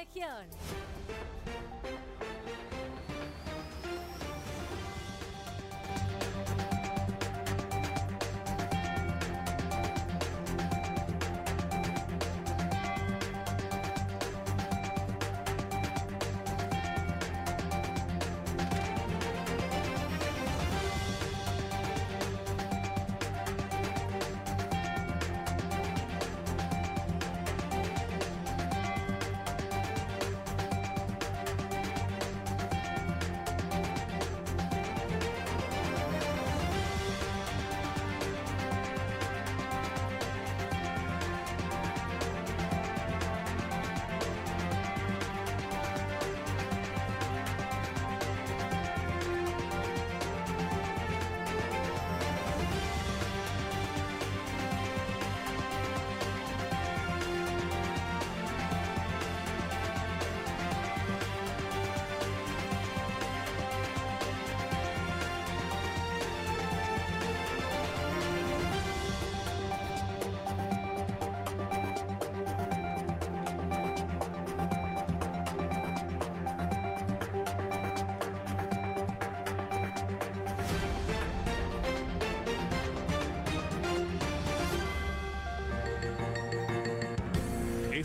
región.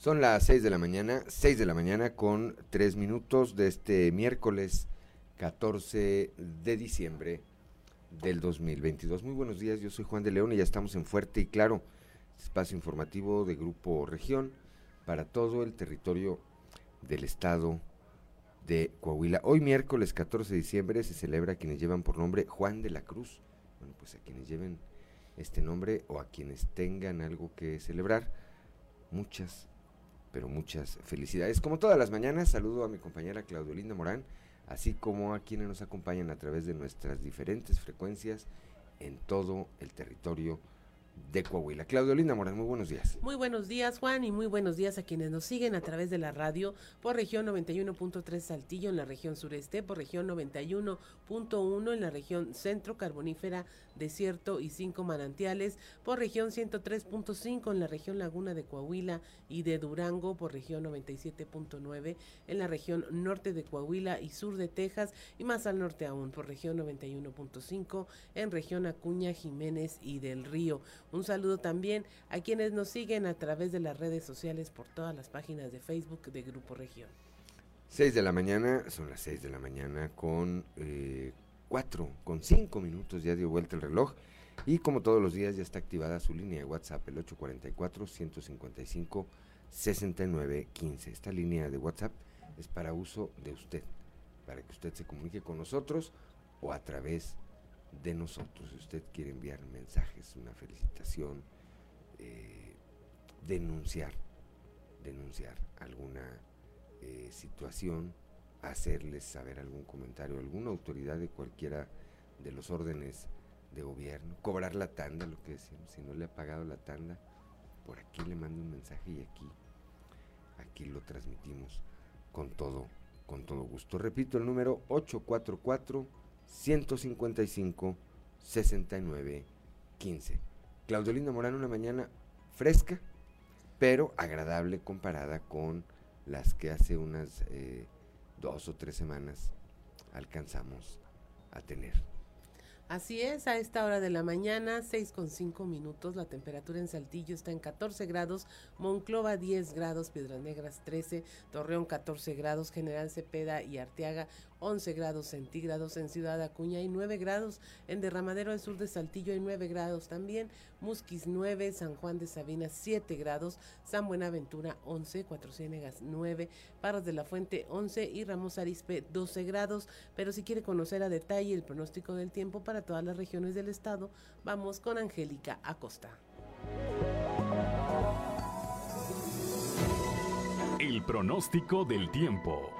Son las 6 de la mañana, 6 de la mañana con 3 minutos de este miércoles 14 de diciembre del 2022. Muy buenos días, yo soy Juan de León y ya estamos en Fuerte y Claro, espacio informativo de Grupo Región para todo el territorio del estado de Coahuila. Hoy miércoles 14 de diciembre se celebra quienes llevan por nombre Juan de la Cruz. Bueno, pues a quienes lleven este nombre o a quienes tengan algo que celebrar, muchas pero muchas felicidades. Como todas las mañanas, saludo a mi compañera Claudio Morán, así como a quienes nos acompañan a través de nuestras diferentes frecuencias en todo el territorio de Coahuila. Claudio Linda Morán, muy buenos días. Muy buenos días, Juan, y muy buenos días a quienes nos siguen a través de la radio por región 91.3 Saltillo en la región sureste, por región 91.1 en la región centro carbonífera, desierto y cinco manantiales, por región 103.5 en la región Laguna de Coahuila y de Durango, por región 97.9 en la región norte de Coahuila y sur de Texas, y más al norte aún, por región 91.5 en región Acuña, Jiménez y del Río. Un saludo también a quienes nos siguen a través de las redes sociales por todas las páginas de Facebook de Grupo Región. 6 de la mañana, son las 6 de la mañana con eh, 4, con 5 minutos ya dio vuelta el reloj. Y como todos los días ya está activada su línea de WhatsApp, el 844-155-6915. Esta línea de WhatsApp es para uso de usted, para que usted se comunique con nosotros o a través de nosotros. Si usted quiere enviar mensajes, una felicitación, eh, denunciar, denunciar alguna eh, situación, hacerles saber algún comentario, alguna autoridad de cualquiera de los órdenes de gobierno, cobrar la tanda, lo que decimos, si no le ha pagado la tanda, por aquí le mando un mensaje y aquí, aquí lo transmitimos con todo, con todo gusto. Repito el número 844 155 69 15. Claudio Linda Morán, una mañana fresca, pero agradable comparada con las que hace unas eh, dos o tres semanas alcanzamos a tener. Así es, a esta hora de la mañana, 6 con 5 minutos, la temperatura en Saltillo está en 14 grados, Monclova 10 grados, Piedras Negras 13, Torreón 14 grados, General Cepeda y Arteaga 11 grados centígrados en Ciudad Acuña y 9 grados en Derramadero del Sur de Saltillo hay 9 grados también, Musquis 9, San Juan de Sabina 7 grados, San Buenaventura 11, Cuatro Ciénegas 9, Parras de la Fuente 11 y Ramos Arispe 12 grados, pero si quiere conocer a detalle el pronóstico del tiempo para todas las regiones del estado, vamos con Angélica Acosta. El pronóstico del tiempo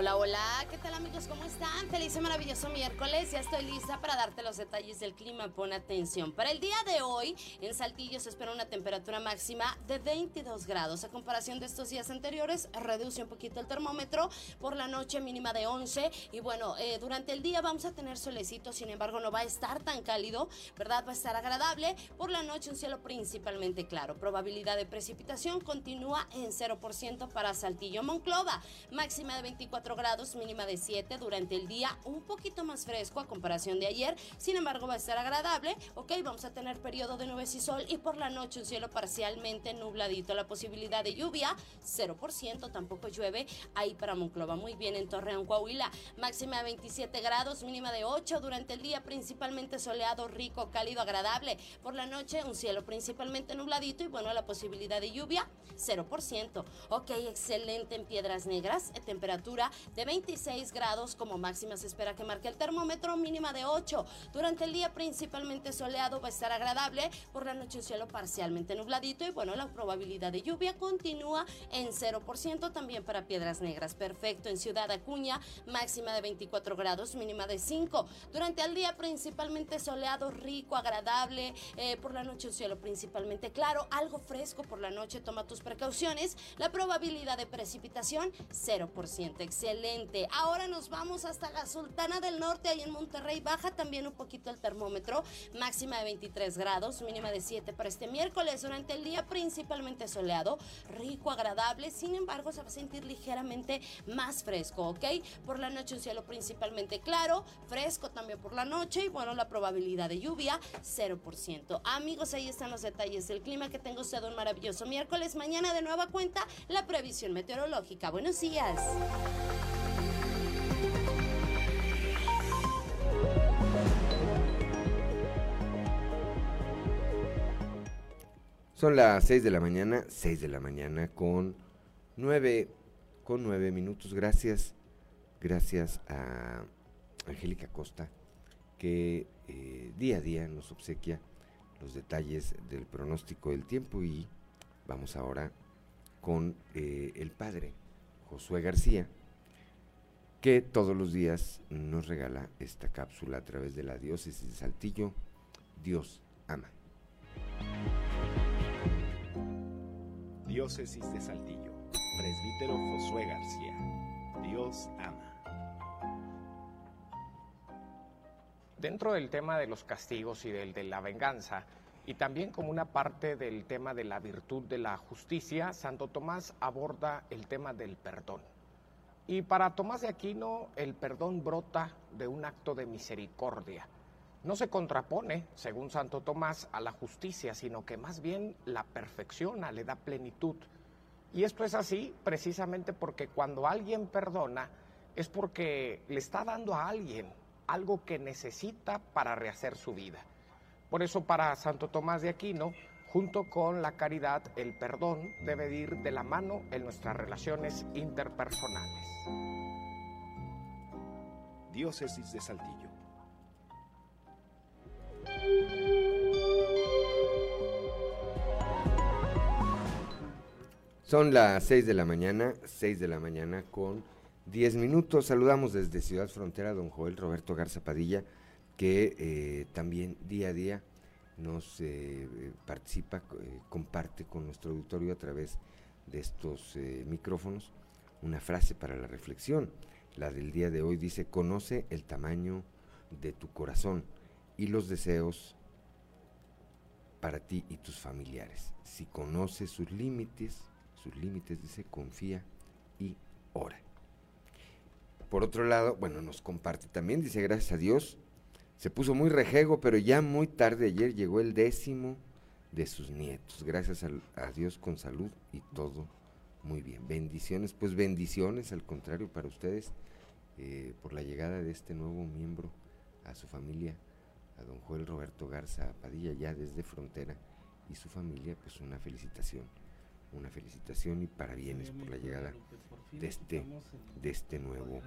Hola, hola, ¿qué tal amigos? ¿Cómo están? Feliz y maravilloso miércoles. Ya estoy lista para darte los detalles del clima. Pon atención. Para el día de hoy, en Saltillo se espera una temperatura máxima de 22 grados. A comparación de estos días anteriores, reduce un poquito el termómetro. Por la noche, mínima de 11. Y bueno, eh, durante el día vamos a tener solecito, sin embargo, no va a estar tan cálido, ¿verdad? Va a estar agradable. Por la noche, un cielo principalmente claro. Probabilidad de precipitación continúa en 0% para Saltillo Monclova. Máxima de 24 grados, mínima de 7 durante el día, un poquito más fresco a comparación de ayer, sin embargo va a estar agradable, ok, vamos a tener periodo de nubes y sol y por la noche un cielo parcialmente nubladito, la posibilidad de lluvia 0%, tampoco llueve ahí para Monclova, muy bien en Torreón, Coahuila, máxima de 27 grados, mínima de 8 durante el día, principalmente soleado, rico, cálido, agradable, por la noche un cielo principalmente nubladito y bueno, la posibilidad de lluvia 0%, ok, excelente en Piedras Negras, temperatura de 26 grados como máxima se espera que marque el termómetro, mínima de 8. Durante el día principalmente soleado va a estar agradable, por la noche un cielo parcialmente nubladito y bueno, la probabilidad de lluvia continúa en 0% también para Piedras Negras. Perfecto, en Ciudad Acuña máxima de 24 grados, mínima de 5. Durante el día principalmente soleado, rico, agradable, eh, por la noche un cielo principalmente claro, algo fresco por la noche, toma tus precauciones. La probabilidad de precipitación 0% excelente. Ahora nos vamos hasta la Sultana del Norte, ahí en Monterrey. Baja también un poquito el termómetro, máxima de 23 grados, mínima de 7 para este miércoles. Durante el día principalmente soleado, rico, agradable. Sin embargo, se va a sentir ligeramente más fresco, ¿ok? Por la noche un cielo principalmente claro, fresco también por la noche y bueno, la probabilidad de lluvia 0%. Amigos, ahí están los detalles del clima. Que tengo usted un maravilloso miércoles. Mañana de nueva cuenta la previsión meteorológica. Buenos días. Son las 6 de la mañana, 6 de la mañana con 9, con 9 minutos. Gracias, gracias a Angélica Costa, que eh, día a día nos obsequia los detalles del pronóstico del tiempo y vamos ahora con eh, el padre Josué García, que todos los días nos regala esta cápsula a través de la diócesis de Saltillo. Dios ama. Diócesis de Saltillo, presbítero Josué García. Dios ama. Dentro del tema de los castigos y del de la venganza, y también como una parte del tema de la virtud de la justicia, Santo Tomás aborda el tema del perdón. Y para Tomás de Aquino, el perdón brota de un acto de misericordia no se contrapone, según Santo Tomás, a la justicia, sino que más bien la perfecciona, le da plenitud. Y esto es así precisamente porque cuando alguien perdona es porque le está dando a alguien algo que necesita para rehacer su vida. Por eso para Santo Tomás de Aquino, junto con la caridad, el perdón debe ir de la mano en nuestras relaciones interpersonales. Diócesis de Saltillo. Son las 6 de la mañana, 6 de la mañana con 10 minutos. Saludamos desde Ciudad Frontera a don Joel Roberto Garza Padilla, que eh, también día a día nos eh, participa, eh, comparte con nuestro auditorio a través de estos micrófonos una frase para la reflexión. La del día de hoy dice, conoce el tamaño de tu corazón y los deseos para ti y tus familiares. Si conoces sus límites, sus límites, dice, confía y ora. Por otro lado, bueno, nos comparte también, dice, gracias a Dios, se puso muy rejego, pero ya muy tarde ayer llegó el décimo de sus nietos. Gracias a, Dios con salud y todo muy bien. Bendiciones, pues bendiciones, al contrario, para ustedes, eh, por la llegada de este nuevo miembro a su familia, a don Joel Roberto Garza Padilla, ya desde frontera, y su familia, pues una felicitación una felicitación y parabienes por la llegada de este, de este nuevo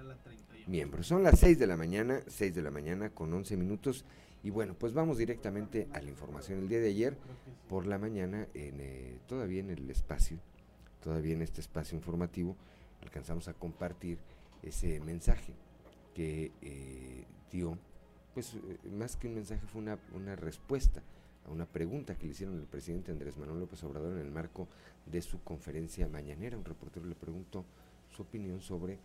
miembro. Son las 6 de la mañana, 6 de la mañana con 11 minutos. Y bueno, pues vamos directamente a la información. El día de ayer, por la mañana, en, eh, todavía en el espacio, todavía en este espacio informativo, alcanzamos a compartir ese mensaje que eh, dio, pues eh, más que un mensaje fue una, una respuesta a una pregunta que le hicieron el presidente Andrés Manuel López Obrador en el marco de su conferencia mañanera. Un reportero le preguntó su opinión sobre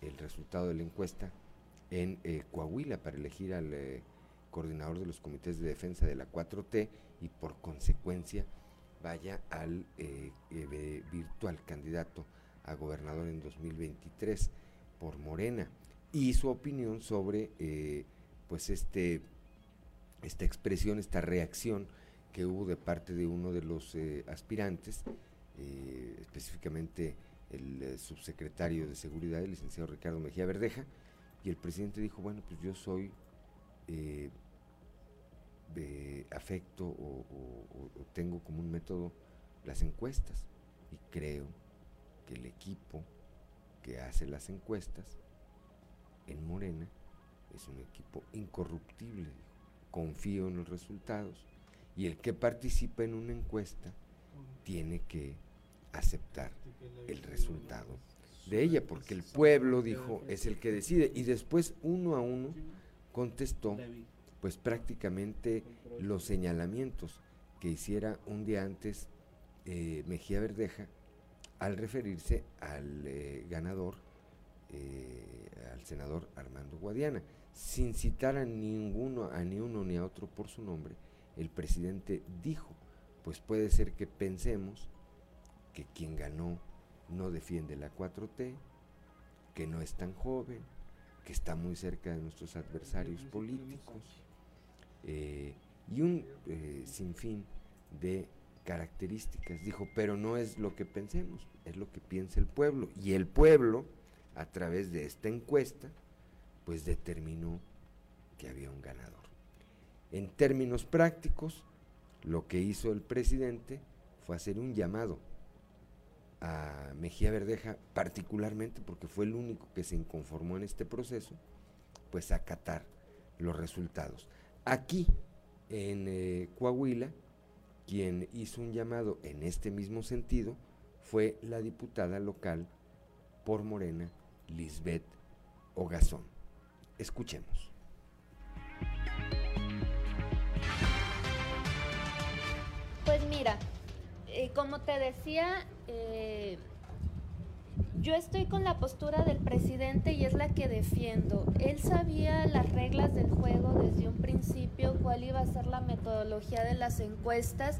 el resultado de la encuesta en eh, Coahuila para elegir al coordinador de los comités de defensa de la 4T y por consecuencia vaya al eh, virtual candidato a gobernador en 2023 por Morena. Y su opinión sobre pues este esta expresión, esta reacción que hubo de parte de uno de los aspirantes, específicamente el eh, subsecretario de Seguridad, el licenciado Ricardo Mejía Verdeja, y el presidente dijo, bueno, pues yo soy eh, afecto o, tengo como un método las encuestas. Y creo que el equipo que hace las encuestas en Morena es un equipo incorruptible, confío en los resultados. Y el que participa en una encuesta tiene que aceptar el resultado de ella, porque el pueblo, dijo, es el que decide. Y después, uno a uno, contestó, pues prácticamente los señalamientos que hiciera un día antes eh, Mejía Verdeja al referirse al eh, ganador, eh, al senador Armando Guadiana. Sin citar a ninguno, a ni uno ni a otro por su nombre, el presidente dijo, pues puede ser que pensemos que quien ganó no defiende la 4T, que no es tan joven, que está muy cerca de nuestros adversarios políticos, eh, y un eh, sinfín de características. Dijo, pero no es lo que pensemos, es lo que piensa el pueblo. Y el pueblo, a través de esta encuesta, pues determinó que había un ganador. En términos prácticos, lo que hizo el presidente fue hacer un llamado a Mejía Verdeja, particularmente porque fue el único que se inconformó en este proceso, pues acatar los resultados. Aquí, en eh, Coahuila, quien hizo un llamado en este mismo sentido fue la diputada local por Morena, Lisbeth Ogazón. Escuchemos. Pues mira, eh, como te decía, eh, yo estoy con la postura del presidente y es la que defiendo. Él sabía las reglas del juego desde un principio, cuál iba a ser la metodología de las encuestas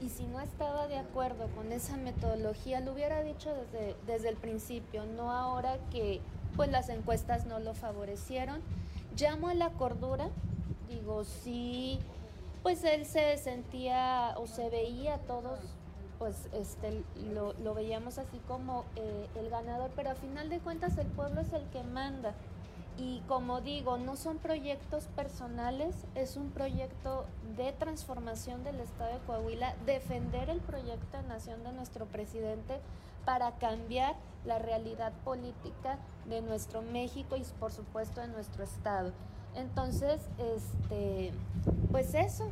y si no estaba de acuerdo con esa metodología, lo hubiera dicho desde, desde el principio, no ahora que pues las encuestas no lo favorecieron. Llamo a la cordura, digo, sí, pues él se sentía o se veía todos pues este, lo, veíamos así como eh, el ganador, pero a final de cuentas el pueblo es el que manda. Y como digo, no son proyectos personales, es un proyecto de transformación del Estado de Coahuila, defender el proyecto de nación de nuestro presidente para cambiar la realidad política de nuestro México y por supuesto de nuestro Estado. Entonces, este, pues eso,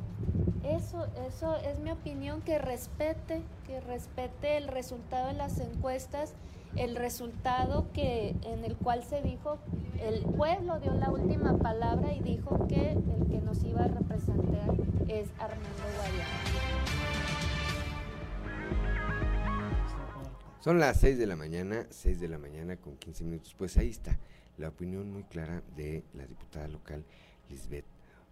eso, eso es mi opinión, que respete, que respete el resultado de las encuestas, el resultado que, en el cual se dijo, el pueblo dio la última palabra y dijo que el que nos iba a representar es Armando Guadiana. Son las 6 de la mañana, 6 de la mañana con 15 minutos. Pues ahí está la opinión muy clara de la diputada local Lisbeth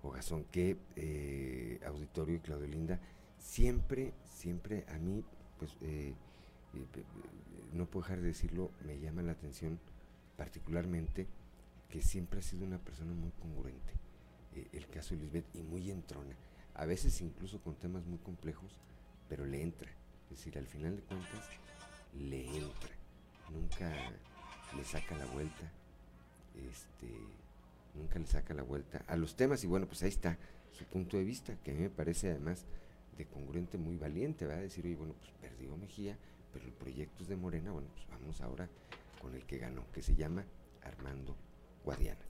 Ogazón, que eh, Auditorio y Claudio Linda, siempre, siempre a mí, pues eh, eh, no puedo dejar de decirlo, me llama la atención particularmente que siempre ha sido una persona muy congruente, el caso de Lisbeth, y muy entrona, a veces incluso con temas muy complejos, pero le entra, es decir, al final de cuentas, le entra, nunca le saca la vuelta, este, nunca le saca la vuelta a los temas y bueno, pues ahí está su punto de vista, que a mí me parece además de congruente muy valiente, va a decir, oye, bueno, pues perdió Mejía, pero el proyecto es de Morena, bueno, pues vamos ahora con el que ganó, que se llama Armando Guadiana.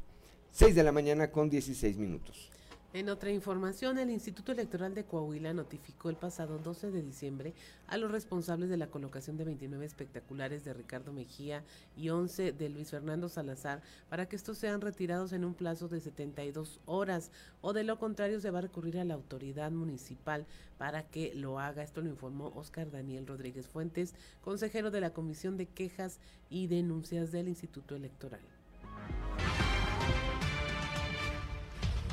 6 de la mañana con 16 minutos. En otra información, el Instituto Electoral de Coahuila notificó el pasado 12 de diciembre a los responsables de la colocación de 29 espectaculares de Ricardo Mejía y 11 de Luis Fernando Salazar para que estos sean retirados en un plazo de 72 horas o de lo contrario se va a recurrir a la autoridad municipal para que lo haga. Esto lo informó Oscar Daniel Rodríguez Fuentes, consejero de la Comisión de Quejas y Denuncias del Instituto Electoral.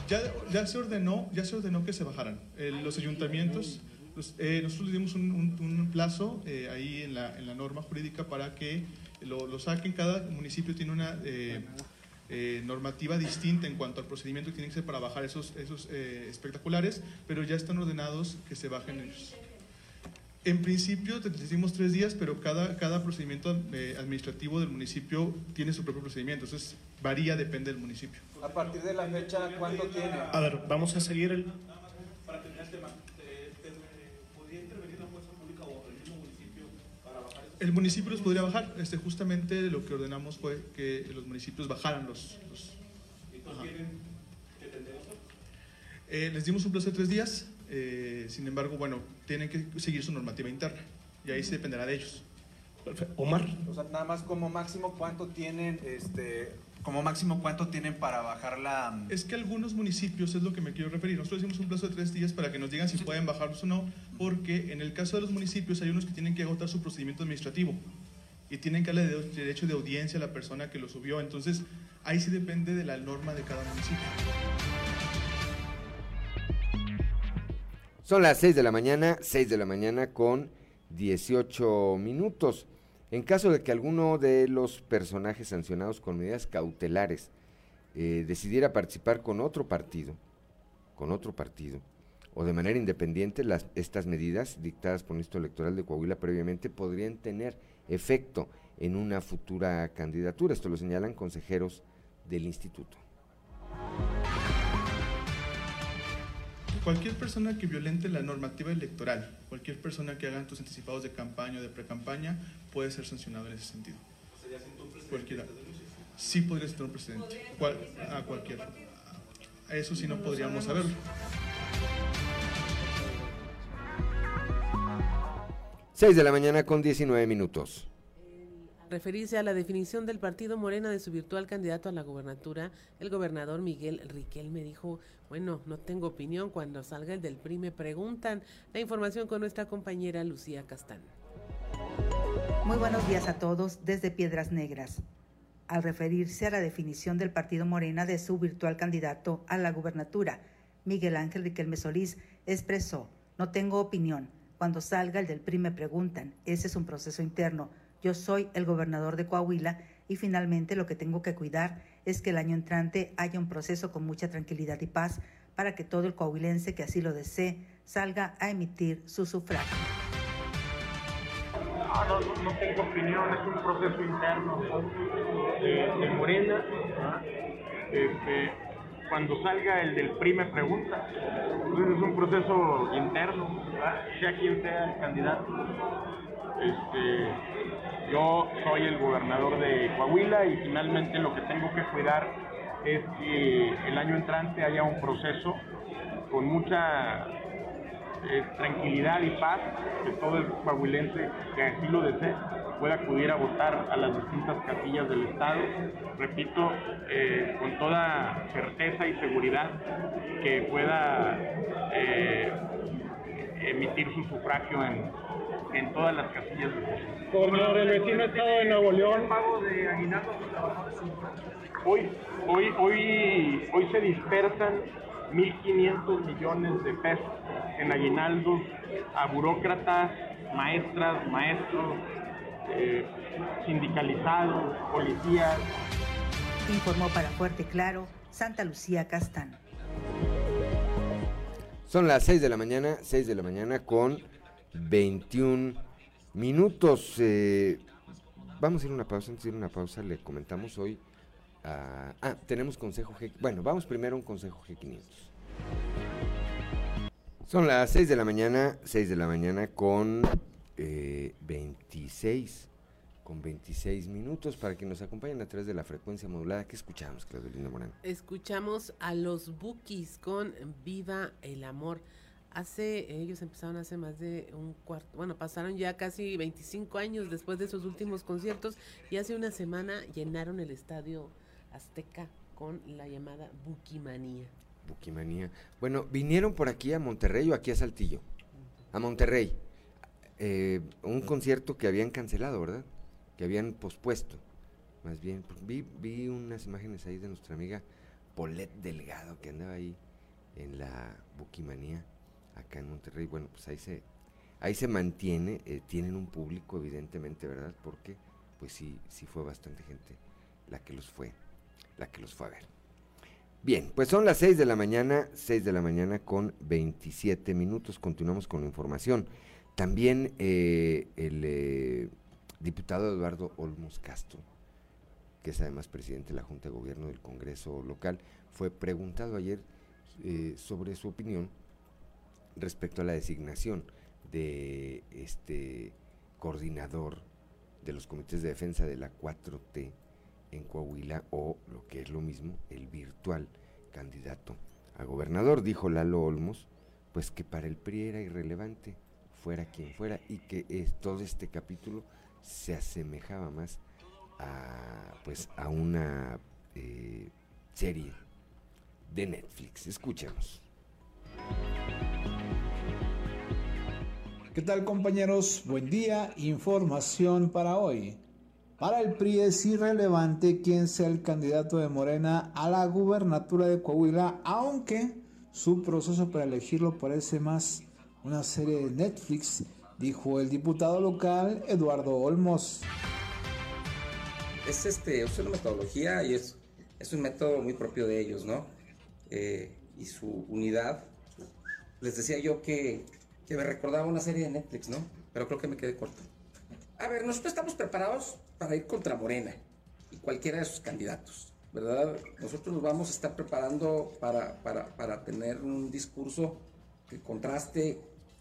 Ya, se ordenó, ya se ordenó que se bajaran. los ayuntamientos, eh, nosotros dimos un, plazo eh, ahí en la, norma jurídica para que lo, saquen. Cada municipio tiene una eh, normativa distinta en cuanto al procedimiento que tiene que ser para bajar esos, espectaculares, pero ya están ordenados que se bajen ellos. En principio decimos tres días, pero cada, cada procedimiento administrativo del municipio tiene su propio procedimiento. Entonces, varía, depende del municipio. A partir de la fecha, ¿cuánto tiene? A ver, vamos a seguir el... Para terminar el tema, ¿podría intervenir la fuerza pública o el mismo municipio para bajar El municipio los podría bajar. Este, justamente lo que ordenamos fue que los municipios bajaran los... los eso? Eh, les dimos un plazo de tres días. Eh, sin embargo, bueno, tienen que seguir su normativa interna. Y ahí se dependerá de ellos. Omar. O sea, nada más como máximo, ¿cuánto tienen este, como máximo, ¿cuánto tienen para bajar la...? Mm? Es que algunos municipios, es lo que me quiero referir, nosotros hicimos un plazo de tres días para que nos digan si pueden bajarlos o no, porque en el caso de los municipios hay unos que tienen que agotar su procedimiento administrativo y tienen que darle derecho de audiencia a la persona que lo subió, entonces ahí sí depende de la norma de cada municipio. Son las 6 de la mañana, 6 de la mañana con 18 minutos. En caso de que alguno de los personajes sancionados con medidas cautelares eh, decidiera participar con otro partido, con otro partido, o de manera independiente, estas medidas dictadas por el Instituto Electoral de Coahuila previamente podrían tener efecto en una futura candidatura. Esto lo señalan consejeros del instituto. Cualquier persona que violente la normativa electoral, cualquier persona que haga actos anticipados de campaña o de pre-campaña, puede ser sancionado en ese sentido. ¿Sería Cualquiera. Sí podría ser un presidente. a cualquiera. Eso sí no podríamos saberlo. Seis de la mañana con 19 minutos referirse a la definición del partido Morena de su virtual candidato a la gobernatura, el gobernador Miguel Riquel me dijo, bueno, no tengo opinión, cuando salga el del PRI me preguntan. La información con nuestra compañera Lucía Castán. Muy buenos días a todos desde Piedras Negras. Al referirse a la definición del partido Morena de su virtual candidato a la gubernatura, Miguel Ángel Riquelme Solís expresó, no tengo opinión. Cuando salga el del PRI me preguntan, ese es un proceso interno yo soy el gobernador de Coahuila y finalmente lo que tengo que cuidar es que el año entrante haya un proceso con mucha tranquilidad y paz para que todo el coahuilense que así lo desee salga a emitir su sufragio. Ah, no, tengo opinión, es un proceso interno de, Morena. Este, cuando salga el del PRI me pregunta. Es un proceso interno, sea quien sea el candidato. Este, yo soy el gobernador de Coahuila y finalmente lo que tengo que cuidar es que el año entrante haya un proceso con mucha eh, tranquilidad y paz, que todo el coahuilense que así lo desee pueda acudir a votar a las distintas casillas del Estado. Repito, eh, con toda certeza y seguridad que pueda eh, emitir su sufragio en, en todas las casillas del Estado. Gobernador, el vecino estado de Nuevo León. pago de Hoy, hoy, hoy, hoy se dispersan 1.500 millones de pesos en aguinaldos a burócratas, maestras, maestros, eh, sindicalizados, policías. Informó para Fuerte Claro Santa Lucía Castán. Son las 6 de la mañana, 6 de la mañana con 21 minutos. Eh, vamos a ir a una pausa. Antes de ir a una pausa, le comentamos hoy. ah, tenemos consejo G. Bueno, vamos primero a un consejo G500. Son las 6 de la mañana, 6 de la mañana con 26, eh, con 26 minutos para que nos acompañen a través de la frecuencia modulada. ¿Qué escuchamos, Claudelina Morán? Escuchamos a los Bookies con Viva el Amor. Hace, ellos empezaron hace más de un cuarto, bueno, pasaron ya casi 25 años después de sus últimos conciertos y hace una semana llenaron el estadio Azteca con la llamada Bukimanía. Bukimanía. Bueno, vinieron por aquí a Monterrey o aquí a Saltillo. A Monterrey. Eh, un concierto que habían cancelado, ¿verdad? Que habían pospuesto. Más bien, vi, vi unas imágenes ahí de nuestra amiga Polet Delgado que andaba ahí en la Bukimanía acá en Monterrey. Bueno, pues ahí se, ahí se mantiene, eh, tienen un público evidentemente, ¿verdad? Porque pues sí, sí fue bastante gente la que los fue, la que los fue a ver. Bien, pues son las 6 de la mañana, 6 de la mañana con 27 minutos. Continuamos con la información. También eh, el eh, diputado Eduardo Olmos Castro, que es además presidente de la Junta de Gobierno del Congreso local, fue preguntado ayer sobre su opinión respecto a la designación de este coordinador de los comités de defensa de la 4T en Coahuila o lo que es lo mismo, el virtual candidato a gobernador, dijo Lalo Olmos, pues que para el PRI era irrelevante, fuera quien fuera, y que todo este capítulo se asemejaba más a, pues, a una eh, serie de Netflix. Escuchemos. ¿Qué tal compañeros? Buen día. Información para hoy. Para el PRI es irrelevante quién sea el candidato de Morena a la gubernatura de Coahuila, aunque su proceso para elegirlo parece más una serie de Netflix, dijo el diputado local Eduardo Olmos. Es, este, es una metodología y es, es un método muy propio de ellos, ¿no? Eh, y su unidad. Les decía yo que que me recordaba una serie de Netflix, ¿no? Pero creo que me quedé corto. A ver, nosotros estamos preparados para ir contra Morena y cualquiera de sus candidatos, ¿verdad? Nosotros nos vamos a estar preparando para, para, para tener un discurso que contraste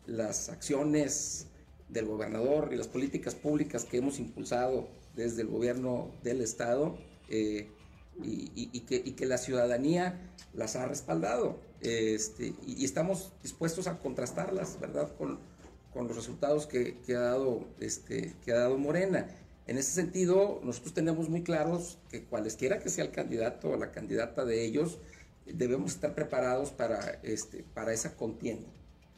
las acciones del gobernador y las políticas públicas que hemos impulsado desde el gobierno del Estado eh, y, que, la ciudadanía las ha respaldado. Este, y, estamos dispuestos a contrastarlas, ¿verdad?, con, los resultados que, que, ha dado, este, que ha dado Morena. En ese sentido, nosotros tenemos muy claros que cualesquiera que sea el candidato o la candidata de ellos, debemos estar preparados para, este, para esa contienda,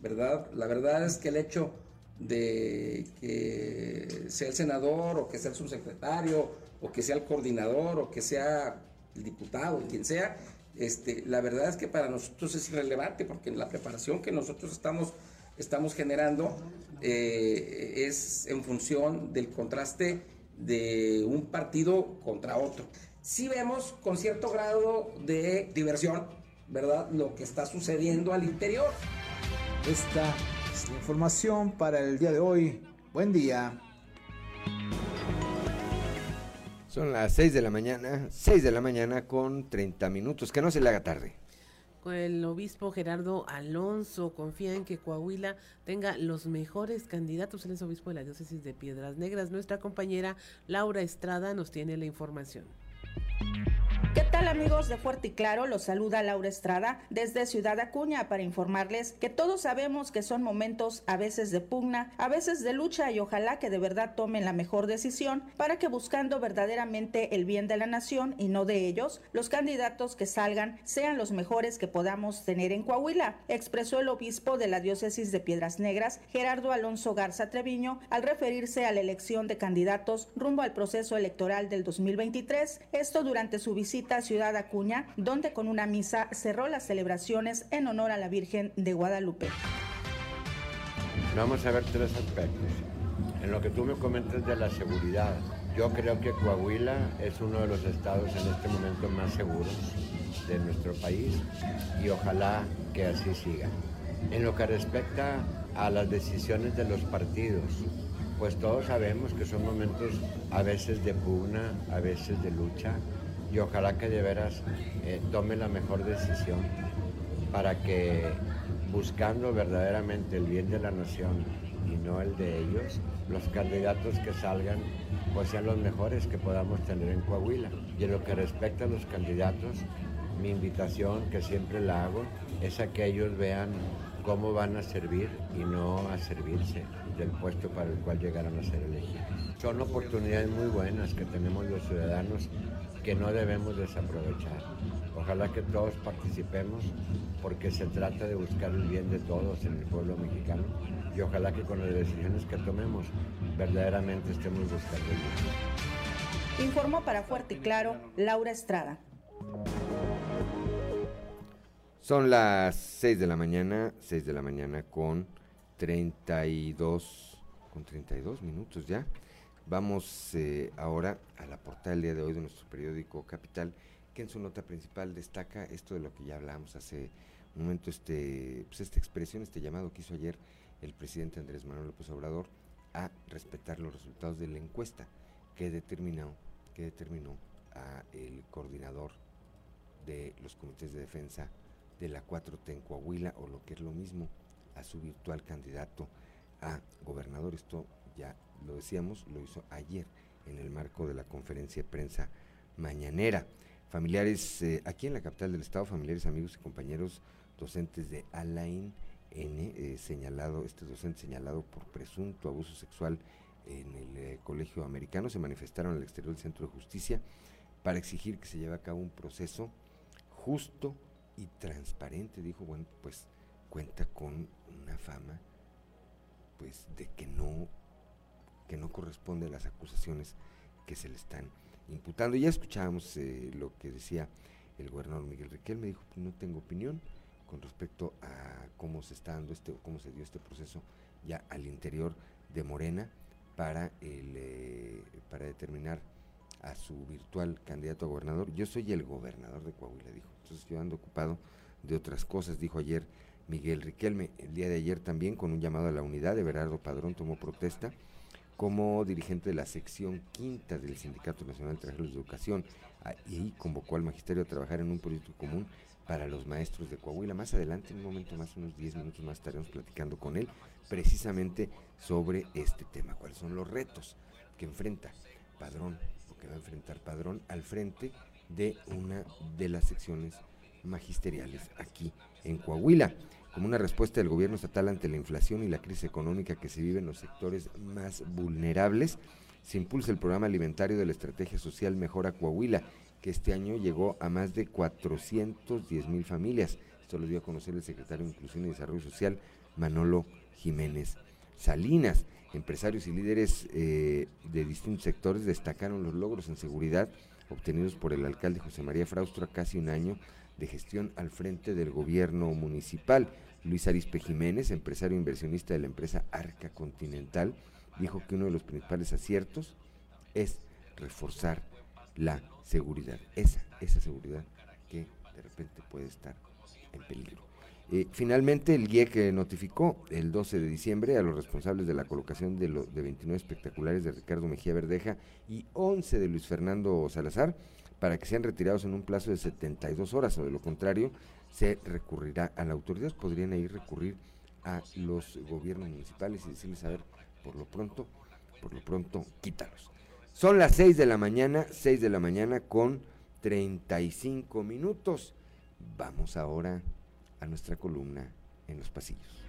¿verdad? La verdad es que el hecho de que sea el senador o que sea el subsecretario o que sea el coordinador o que sea el diputado, quien sea, este, la verdad es que para nosotros es irrelevante porque la preparación que nosotros estamos, estamos generando eh, es en función del contraste de un partido contra otro. Sí vemos con cierto grado de diversión, ¿verdad? Lo que está sucediendo al interior. Esta es la información para el día de hoy. Buen día. Son las 6 de la mañana, 6 de la mañana con 30 minutos, que no se le haga tarde. El obispo Gerardo Alonso confía en que Coahuila tenga los mejores candidatos. Él es obispo de la diócesis de Piedras Negras. Nuestra compañera Laura Estrada nos tiene la información. ¿Qué tal amigos de Fuerte y Claro? Los saluda Laura Estrada desde Ciudad Acuña para informarles que todos sabemos que son momentos a veces de pugna, a veces de lucha y ojalá que de verdad tomen la mejor decisión para que buscando verdaderamente el bien de la nación y no de ellos, los candidatos que salgan sean los mejores que podamos tener en Coahuila, expresó el obispo de la diócesis de Piedras Negras, Gerardo Alonso Garza Treviño, al referirse a la elección de candidatos rumbo al proceso electoral del 2023, esto durante su visita Ciudad Acuña, donde con una misa cerró las celebraciones en honor a la Virgen de Guadalupe. Vamos a ver tres aspectos. En lo que tú me comentas de la seguridad, yo creo que Coahuila es uno de los estados en este momento más seguros de nuestro país y ojalá que así siga. En lo que respecta a las decisiones de los partidos, pues todos sabemos que son momentos a veces de pugna, a veces de lucha, y ojalá que de veras eh, tome la mejor decisión para que buscando verdaderamente el bien de la nación y no el de ellos, los candidatos que salgan pues sean los mejores que podamos tener en Coahuila. Y en lo que respecta a los candidatos, mi invitación, que siempre la hago, es a que ellos vean cómo van a servir y no a servirse del puesto para el cual llegaron a ser elegidos. Son oportunidades muy buenas que tenemos los ciudadanos que no debemos desaprovechar. Ojalá que todos participemos porque se trata de buscar el bien de todos en el pueblo mexicano y ojalá que con las decisiones que tomemos verdaderamente estemos buscando el bien. Informó para Fuerte y Claro Laura Estrada. Son las 6 de la mañana, 6 de la mañana con 32, con 32 minutos ya. Vamos eh, ahora a la portada del día de hoy de nuestro periódico Capital, que en su nota principal destaca esto de lo que ya hablábamos hace un momento, este, pues esta expresión, este llamado que hizo ayer el presidente Andrés Manuel López Obrador a respetar los resultados de la encuesta que determinó, que determinó a el coordinador de los comités de defensa de la 4T en Coahuila, o lo que es lo mismo, a su virtual candidato a gobernador. Esto ya lo decíamos, lo hizo ayer en el marco de la conferencia de prensa mañanera. Familiares, eh, aquí en la capital del estado, familiares, amigos y compañeros docentes de Alain N, eh, señalado, este docente señalado por presunto abuso sexual en el eh, colegio americano, se manifestaron al exterior del Centro de Justicia para exigir que se lleve a cabo un proceso justo y transparente. Dijo, bueno, pues cuenta con una fama pues de que no que no corresponde a las acusaciones que se le están imputando. Ya escuchábamos eh, lo que decía el gobernador Miguel Riquel, me dijo, no tengo opinión con respecto a cómo se está dando este, cómo se dio este proceso ya al interior de Morena para el, eh, para determinar a su virtual candidato a gobernador. Yo soy el gobernador de Coahuila, dijo. Entonces yo ando ocupado de otras cosas, dijo ayer Miguel Riquelme. El día de ayer también, con un llamado a la unidad, de Berardo Padrón tomó protesta como dirigente de la sección quinta del Sindicato Nacional de Trabajadores de Educación. Ah, y convocó al magisterio a trabajar en un proyecto común para los maestros de Coahuila. Más adelante, en un momento más, unos 10 minutos más, estaremos platicando con él precisamente sobre este tema, cuáles son los retos que enfrenta Padrón, o que va a enfrentar Padrón al frente de una de las secciones magisteriales aquí en Coahuila como una respuesta del gobierno estatal ante la inflación y la crisis económica que se vive en los sectores más vulnerables, se impulsa el programa alimentario de la Estrategia Social Mejora Coahuila, que este año llegó a más de 410 mil familias. Esto lo dio a conocer el secretario de Inclusión y Desarrollo Social, Manolo Jiménez Salinas. Empresarios y líderes eh, de distintos sectores destacaron los logros en seguridad obtenidos por el alcalde José María Fraustro a casi un año de gestión al frente del gobierno municipal. Luis Arispe Jiménez, empresario inversionista de la empresa Arca Continental, dijo que uno de los principales aciertos es reforzar la seguridad, esa, esa seguridad que de repente puede estar en peligro. Eh, finalmente, el GIEC notificó el 12 de diciembre a los responsables de la colocación de, lo, de 29 espectaculares de Ricardo Mejía Verdeja y 11 de Luis Fernando Salazar para que sean retirados en un plazo de 72 horas, o de lo contrario, se recurrirá a la autoridad. Podrían ahí recurrir a los gobiernos municipales y decirles, a ver, por lo pronto, por lo pronto, quítalos. Son las 6 de la mañana, 6 de la mañana con 35 minutos. Vamos ahora a nuestra columna en los pasillos.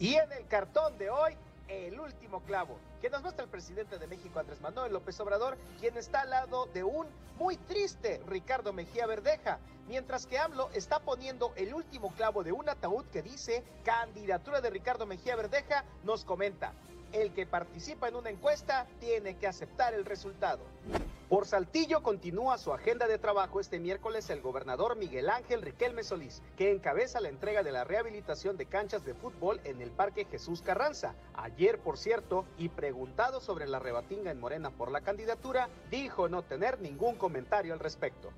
Y en el cartón de hoy, el último clavo, que nos muestra el presidente de México, Andrés Manuel López Obrador, quien está al lado de un muy triste Ricardo Mejía Verdeja, mientras que AMLO está poniendo el último clavo de un ataúd que dice candidatura de Ricardo Mejía Verdeja, nos comenta, el que participa en una encuesta tiene que aceptar el resultado. Por Saltillo continúa su agenda de trabajo este miércoles el gobernador Miguel Ángel Riquelme Solís, que encabeza la entrega de la rehabilitación de canchas de fútbol en el Parque Jesús Carranza. Ayer, por cierto, y preguntado sobre la rebatinga en Morena por la candidatura, dijo no tener ningún comentario al respecto.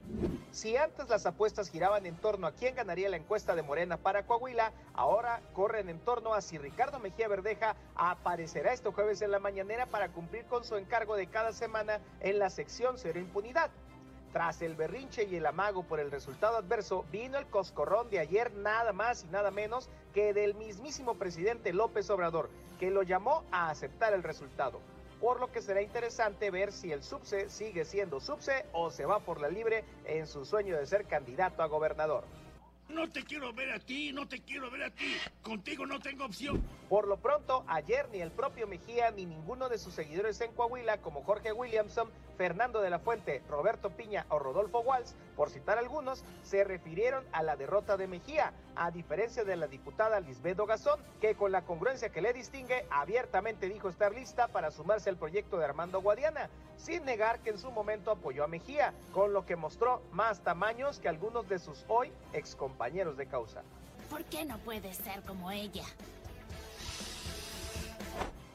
Si antes las apuestas giraban en torno a quién ganaría la encuesta de Morena para Coahuila, ahora corren en torno a si Ricardo Mejía Verdeja aparecerá este jueves en la mañanera para cumplir con su encargo de cada semana en la sección Cero Impunidad. Tras el berrinche y el amago por el resultado adverso, vino el coscorrón de ayer nada más y nada menos que del mismísimo presidente López Obrador, que lo llamó a aceptar el resultado. Por lo que será interesante ver si el subse sigue siendo subse o se va por la libre en su sueño de ser candidato a gobernador. No te quiero ver a ti, no te quiero ver a ti. Contigo no tengo opción. Por lo pronto, ayer ni el propio Mejía ni ninguno de sus seguidores en Coahuila, como Jorge Williamson, Fernando de la Fuente, Roberto Piña o Rodolfo Walsh, por citar algunos, se refirieron a la derrota de Mejía, a diferencia de la diputada Lisbedo Gazón, que con la congruencia que le distingue, abiertamente dijo estar lista para sumarse al proyecto de Armando Guadiana, sin negar que en su momento apoyó a Mejía, con lo que mostró más tamaños que algunos de sus hoy excompañeros de causa. ¿Por qué no puedes ser como ella?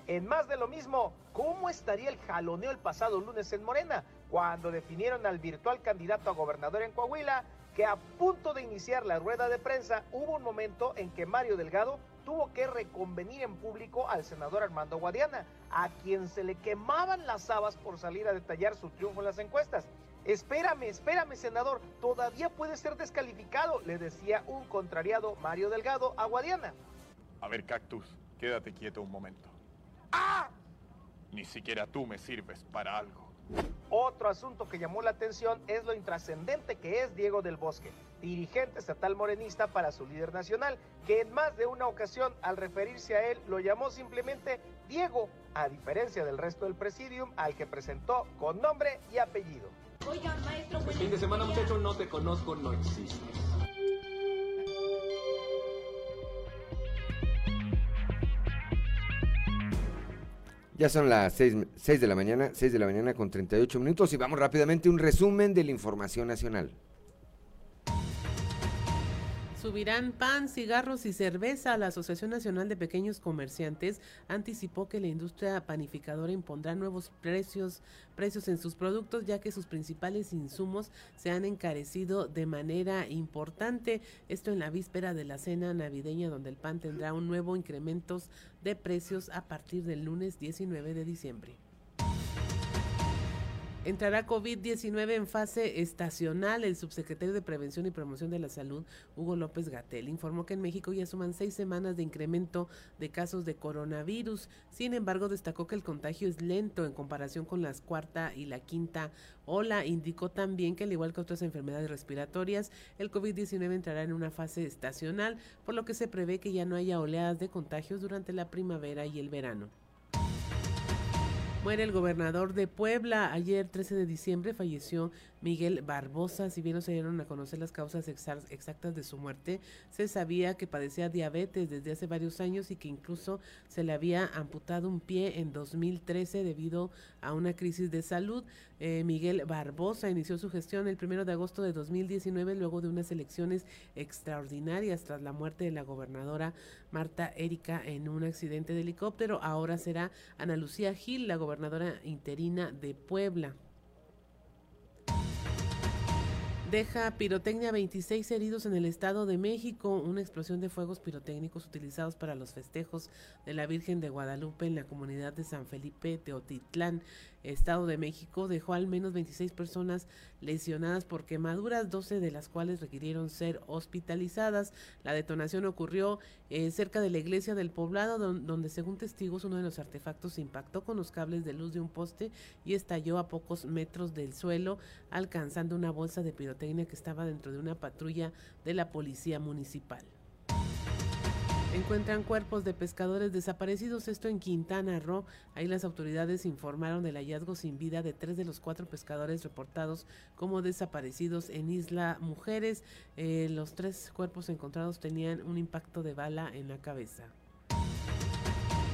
En más de lo mismo, ¿cómo estaría el jaloneo el pasado lunes en Morena, cuando definieron al virtual candidato a gobernador en Coahuila, que a punto de iniciar la rueda de prensa hubo un momento en que Mario Delgado tuvo que reconvenir en público al senador Armando Guadiana, a quien se le quemaban las habas por salir a detallar su triunfo en las encuestas. Espérame, espérame, senador, todavía puede ser descalificado, le decía un contrariado Mario Delgado a Guadiana. A ver, Cactus, quédate quieto un momento. ¡Ah! Ni siquiera tú me sirves para algo. Otro asunto que llamó la atención es lo intrascendente que es Diego del Bosque, dirigente estatal morenista para su líder nacional, que en más de una ocasión al referirse a él lo llamó simplemente Diego, a diferencia del resto del presidium al que presentó con nombre y apellido. Oigan, maestro, fin de semana, muchacho, no te conozco, no existes. Ya son las 6, de la mañana, 6 de la mañana con 38 minutos y vamos rápidamente a un resumen de la información nacional. Subirán pan, cigarros y cerveza. La Asociación Nacional de Pequeños Comerciantes anticipó que la industria panificadora impondrá nuevos precios, precios en sus productos, ya que sus principales insumos se han encarecido de manera importante. Esto en la víspera de la cena navideña, donde el pan tendrá un nuevo incremento de precios a partir del lunes 19 de diciembre. Entrará COVID-19 en fase estacional. El subsecretario de Prevención y Promoción de la Salud, Hugo López Gatel, informó que en México ya suman seis semanas de incremento de casos de coronavirus. Sin embargo, destacó que el contagio es lento en comparación con las cuarta y la quinta ola. Indicó también que, al igual que otras enfermedades respiratorias, el COVID-19 entrará en una fase estacional, por lo que se prevé que ya no haya oleadas de contagios durante la primavera y el verano. Muere el gobernador de Puebla. Ayer, 13 de diciembre, falleció Miguel Barbosa. Si bien no se dieron a conocer las causas exactas de su muerte, se sabía que padecía diabetes desde hace varios años y que incluso se le había amputado un pie en 2013 debido a una crisis de salud. Eh, Miguel Barbosa inició su gestión el primero de agosto de 2019 luego de unas elecciones extraordinarias tras la muerte de la gobernadora Marta Erika en un accidente de helicóptero. Ahora será Ana Lucía Gil, la gobernadora interina de Puebla. Deja pirotecnia 26 heridos en el Estado de México. Una explosión de fuegos pirotécnicos utilizados para los festejos de la Virgen de Guadalupe en la comunidad de San Felipe Teotitlán Estado de México dejó al menos 26 personas lesionadas por quemaduras, 12 de las cuales requirieron ser hospitalizadas. La detonación ocurrió eh, cerca de la iglesia del poblado, donde según testigos uno de los artefactos impactó con los cables de luz de un poste y estalló a pocos metros del suelo, alcanzando una bolsa de pirotecnia que estaba dentro de una patrulla de la policía municipal. Encuentran cuerpos de pescadores desaparecidos, esto en Quintana Roo. Ahí las autoridades informaron del hallazgo sin vida de tres de los cuatro pescadores reportados como desaparecidos en Isla Mujeres. Eh, los tres cuerpos encontrados tenían un impacto de bala en la cabeza.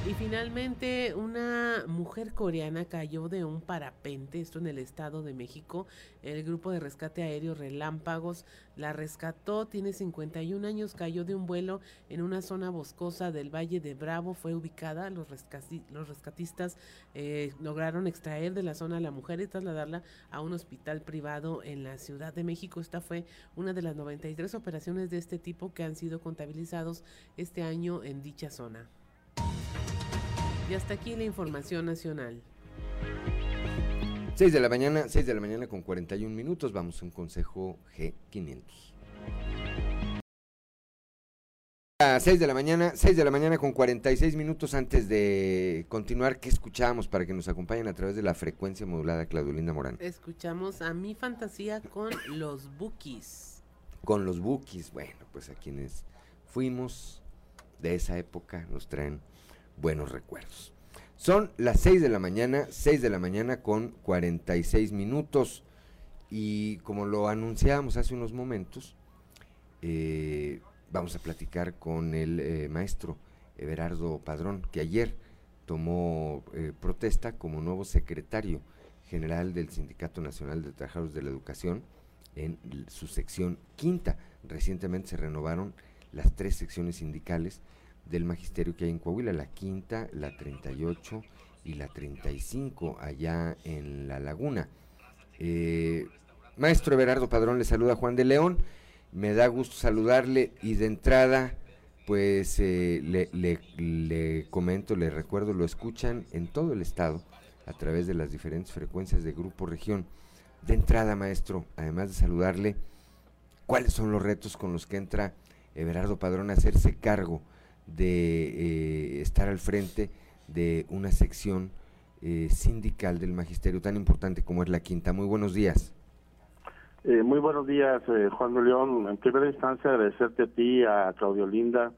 Y finalmente, una mujer coreana cayó de un parapente, esto en el Estado de México. El grupo de rescate aéreo Relámpagos la rescató, tiene 51 años, cayó de un vuelo en una zona boscosa del Valle de Bravo, fue ubicada, los, los rescatistas eh, lograron extraer de la zona a la mujer y trasladarla a un hospital privado en la Ciudad de México. Esta fue una de las 93 operaciones de este tipo que han sido contabilizados este año en dicha zona. Y hasta aquí la información nacional. 6 de la mañana, 6 de la mañana con 41 minutos, vamos a un consejo G500. A 6 de la mañana, 6 de la mañana con 46 minutos antes de continuar, ¿qué escuchamos para que nos acompañen a través de la frecuencia modulada Claudio Linda Morán? Escuchamos a mi fantasía con los bookies. Con los bookies, bueno, pues a quienes fuimos de esa época nos traen buenos recuerdos. Son las 6 de la mañana, 6 de la mañana con 46 minutos. Y como lo anunciábamos hace unos momentos, eh, vamos a platicar con el eh, maestro Everardo Padrón, que ayer tomó eh, protesta como nuevo secretario general del Sindicato Nacional de Trabajadores de la Educación en su sección quinta. Recientemente se renovaron las tres secciones sindicales del magisterio que hay en Coahuila, la quinta, la 38 y la 35 allá en La Laguna. Eh, maestro Everardo Padrón le saluda Juan de León, me da gusto saludarle y de entrada pues eh, le, le, comento, le recuerdo, lo escuchan en todo el estado a través de las diferentes frecuencias de Grupo Región. De entrada, maestro, además de saludarle, ¿cuáles son los retos con los que entra Everardo Padrón a hacerse cargo de eh, estar al frente de una sección eh, sindical del magisterio tan importante como es la quinta. Muy buenos días. Eh, muy buenos días, Juan de León. En primera instancia, agradecerte a ti, a Claudio Linda,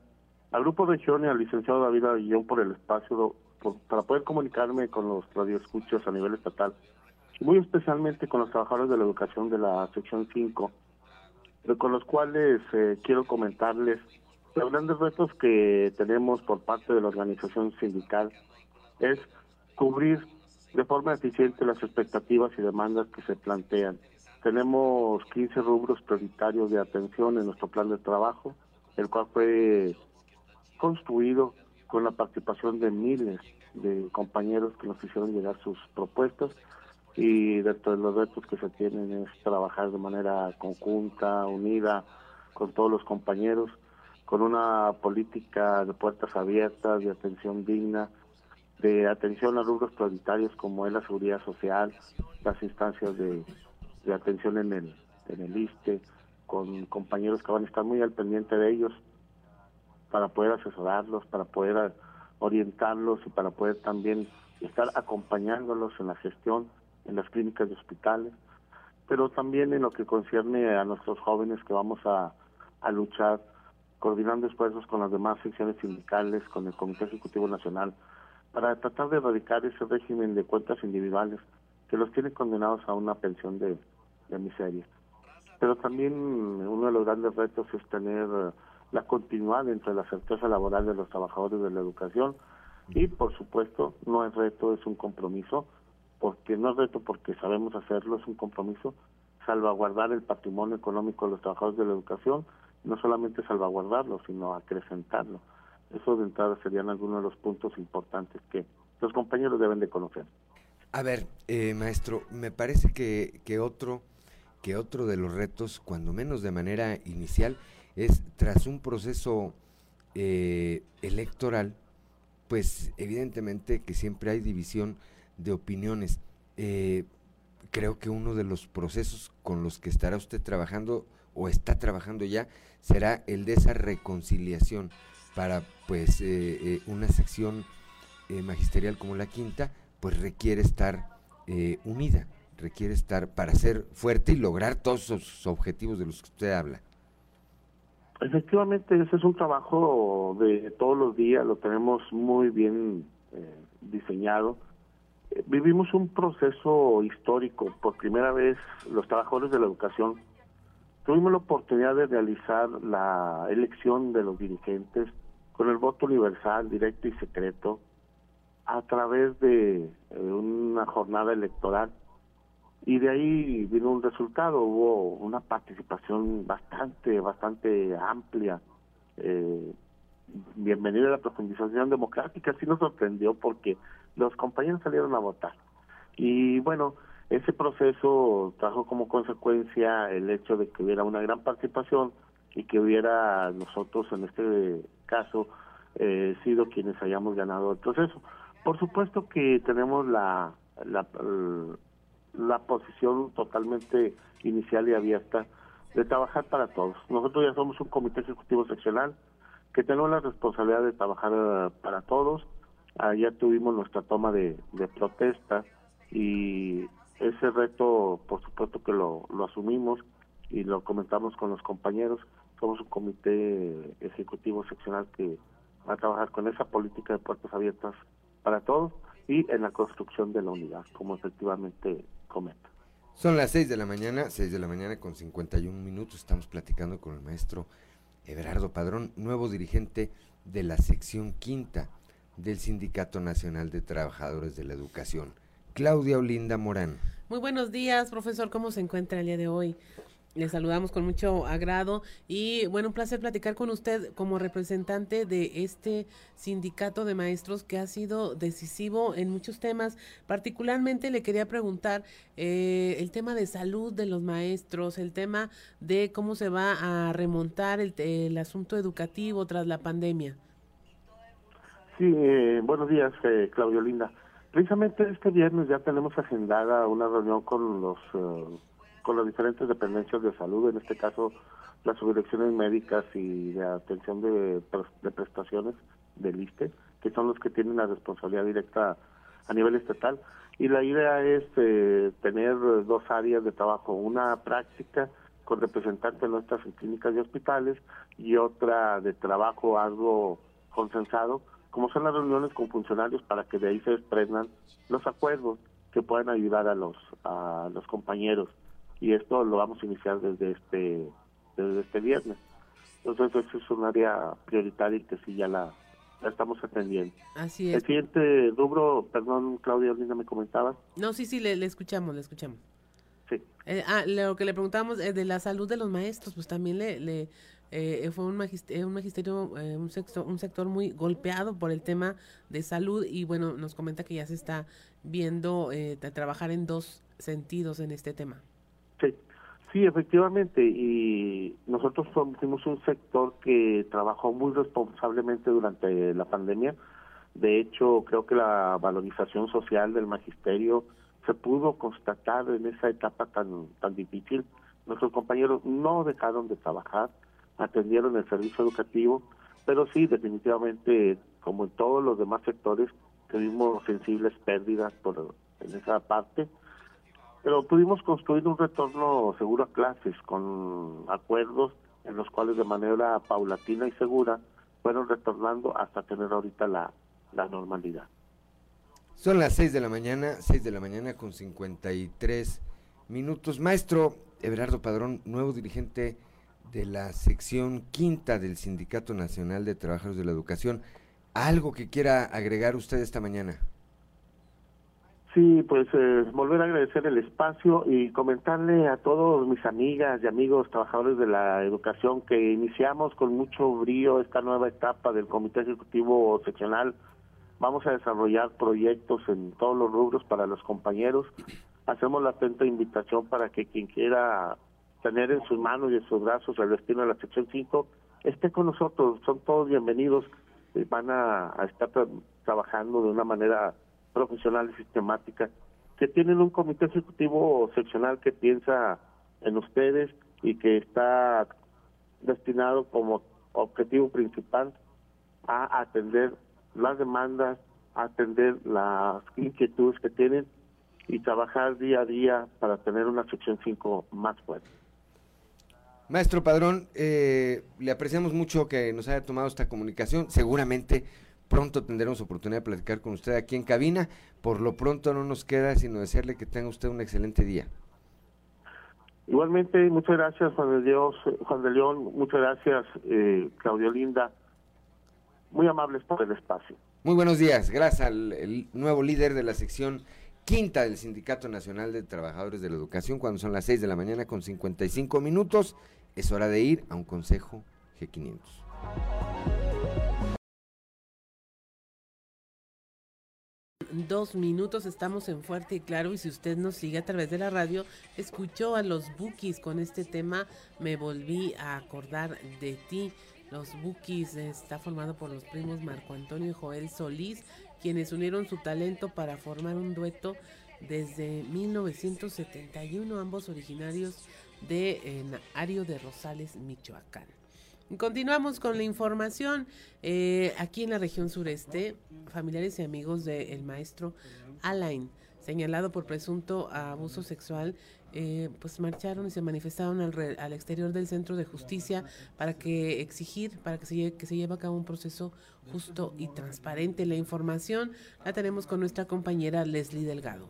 al Grupo Región y al licenciado David Avillón por el espacio para poder comunicarme con los radioescuchos a nivel estatal, muy especialmente con los trabajadores de la educación de la sección 5, con los cuales quiero comentarles los grandes retos que tenemos por parte de la organización sindical es cubrir de forma eficiente las expectativas y demandas que se plantean. Tenemos 15 rubros prioritarios de atención en nuestro plan de trabajo, el cual fue construido con la participación de miles de compañeros que nos hicieron llegar sus propuestas y dentro de los retos que se tienen es trabajar de manera conjunta, unida con todos los compañeros con una política de puertas abiertas, de atención digna, de atención a rubros prioritarios como es la seguridad social, las instancias de, atención en el, en el ISTE, con compañeros que van a estar muy al pendiente de ellos para poder asesorarlos, para poder orientarlos y para poder también estar acompañándolos en la gestión en las clínicas de hospitales, pero también en lo que concierne a nuestros jóvenes que vamos a, a luchar coordinando esfuerzos con las demás secciones sindicales, con el Comité Ejecutivo Nacional, para tratar de erradicar ese régimen de cuentas individuales que los tiene condenados a una pensión de, miseria. Pero también uno de los grandes retos es tener la continuidad entre la certeza laboral de los trabajadores de la educación y, por supuesto, no es reto, es un compromiso, porque no es reto porque sabemos hacerlo, es un compromiso, salvaguardar el patrimonio económico de los trabajadores de la educación, no solamente salvaguardarlo, sino acrecentarlo. Eso de entrada serían algunos de los puntos importantes que los compañeros deben de conocer. A ver, eh, maestro, me parece que, que, otro, que otro de los retos, cuando menos de manera inicial, es tras un proceso eh, electoral, pues evidentemente que siempre hay división de opiniones. Eh, creo que uno de los procesos con los que estará usted trabajando o está trabajando ya será el de esa reconciliación para pues eh, eh, una sección eh, magisterial como la quinta pues requiere estar unida requiere estar para ser fuerte y lograr todos esos objetivos de los que usted habla. Efectivamente ese es un trabajo de todos los días lo tenemos muy bien diseñado. Vivimos un proceso histórico. Por primera vez los trabajadores de la educación Tuvimos la oportunidad de realizar la elección de los dirigentes con el voto universal, directo y secreto, a través de eh, una jornada electoral. Y de ahí vino un resultado, hubo una participación bastante, bastante amplia. Eh, bienvenida a la profundización democrática, sí nos sorprendió porque los compañeros salieron a votar. Y bueno, ese proceso trajo como consecuencia el hecho de que hubiera una gran participación y que hubiera nosotros en este caso eh, sido quienes hayamos ganado el proceso. Por supuesto que tenemos la, la, la posición totalmente inicial y abierta de trabajar para todos. Nosotros ya somos un comité ejecutivo seccional que tenemos la responsabilidad de trabajar eh, para todos. Ayer tuvimos nuestra toma de, de protesta y ese reto, por supuesto que lo, lo asumimos y lo comentamos con los compañeros. Somos un comité ejecutivo seccional que va a trabajar con esa política de puertas abiertas para todos y en la construcción de la unidad, como efectivamente comenta. Son las 6 de la mañana, 6 de la mañana con 51 minutos. Estamos platicando con el maestro Everardo Padrón, nuevo dirigente de la sección quinta del Sindicato Nacional de Trabajadores de la Educación. Claudia Olinda Morán. Muy buenos días, profesor. ¿Cómo se encuentra el día de hoy? Le saludamos con mucho agrado y bueno, un placer platicar con usted como representante de este sindicato de maestros que ha sido decisivo en muchos temas. Particularmente le quería preguntar eh, el tema de salud de los maestros, el tema de cómo se va a remontar el, el asunto educativo tras la pandemia. Sí, eh, buenos días, eh, Claudio Linda. Precisamente este viernes ya tenemos agendada una reunión con los eh, con las diferentes dependencias de salud, en este caso las subdirecciones médicas y de atención de, de prestaciones del ISTE, que son los que tienen la responsabilidad directa a nivel estatal. Y la idea es eh, tener dos áreas de trabajo, una práctica con representantes de nuestras clínicas y hospitales y otra de trabajo algo consensado, como son las reuniones con funcionarios para que de ahí se desprendan los acuerdos que puedan ayudar a los a los compañeros y esto lo vamos a iniciar desde este desde este viernes. Entonces eso es un área prioritaria y que sí ya la, estamos atendiendo. Así es. El siguiente rubro, perdón Claudia, Linda me comentaba. No, sí, sí, le, escuchamos, le escuchamos. Sí. Eh, ah, lo que le preguntamos eh, de la salud de los maestros, pues también le, le eh, fue un, magisterio, un magisterio, un, sector, un sector muy golpeado por el tema de salud y bueno, nos comenta que ya se está viendo trabajar en dos sentidos en este tema. Sí, sí, efectivamente. Y nosotros fuimos un sector que trabajó muy responsablemente durante la pandemia. De hecho, creo que la valorización social del magisterio se pudo constatar en esa etapa tan tan difícil. Nuestros compañeros no dejaron de trabajar, atendieron el servicio educativo, pero sí, definitivamente, como en todos los demás sectores, tuvimos sensibles pérdidas por en esa parte pero pudimos construir un retorno seguro a clases con acuerdos en los cuales de manera paulatina y segura fueron retornando hasta tener ahorita la, la normalidad. Son las 6 de la mañana, 6 de la mañana con 53 minutos. Maestro Everardo Padrón, nuevo dirigente de la sección quinta del Sindicato Nacional de Trabajadores de la Educación. ¿Algo que quiera agregar usted esta mañana? Sí, pues eh, volver a agradecer el espacio y comentarle a todos mis amigas y amigos trabajadores de la educación que iniciamos con mucho brío esta nueva etapa del Comité Ejecutivo Seccional. Vamos a desarrollar proyectos en todos los rubros para los compañeros. Hacemos la atenta invitación para que quien quiera tener en sus manos y en sus brazos el destino de la sección 5 esté con nosotros. Son todos bienvenidos. y Van a, estar trabajando de una manera profesional y sistemática, que tienen un comité ejecutivo seccional que piensa en ustedes y que está destinado como objetivo principal a atender las demandas, atender las inquietudes que tienen y trabajar día a día para tener una sección 5 más fuerte. Maestro Padrón, eh, le apreciamos mucho que nos haya tomado esta comunicación. Seguramente Pronto tendremos oportunidad de platicar con usted aquí en cabina. Por lo pronto no nos queda sino desearle que tenga usted un excelente día. Igualmente, muchas gracias Juan de Dios, Juan de León, muchas gracias eh, Claudio Linda, muy amables por el espacio. Muy buenos días, gracias al nuevo líder de la sección quinta del Sindicato Nacional de Trabajadores de la Educación, cuando son las 6 de la mañana con 55 minutos, es hora de ir a un consejo G500. dos minutos estamos en Fuerte y Claro y si usted nos sigue a través de la radio, escuchó a los Bookies con este tema, me volví a acordar de ti. Los Bookies está formado por los primos Marco Antonio y Joel Solís, quienes unieron su talento para formar un dueto desde 1971, ambos originarios de Ario de Rosales, Michoacán. Continuamos con la información. Eh, aquí en la región sureste, familiares y amigos del maestro Alain, señalado por presunto abuso sexual, eh, pues marcharon y se manifestaron al, al, exterior del centro de justicia para que exigir, para que se, que se lleve a cabo un proceso justo y transparente. La información la tenemos con nuestra compañera Leslie Delgado.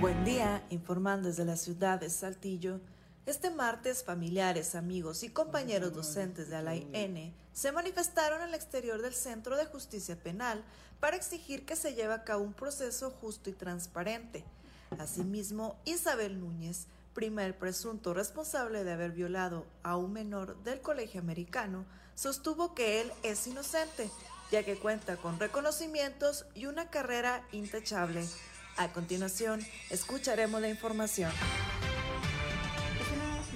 Buen día, informando desde la ciudad de Saltillo. Este martes, familiares, amigos y compañeros docentes de la N se manifestaron al exterior del Centro de Justicia Penal para exigir que se lleve a cabo un proceso justo y transparente. Asimismo, Isabel Núñez, primer presunto responsable de haber violado a un menor del colegio americano, sostuvo que él es inocente, ya que cuenta con reconocimientos y una carrera intachable. A continuación, escucharemos la información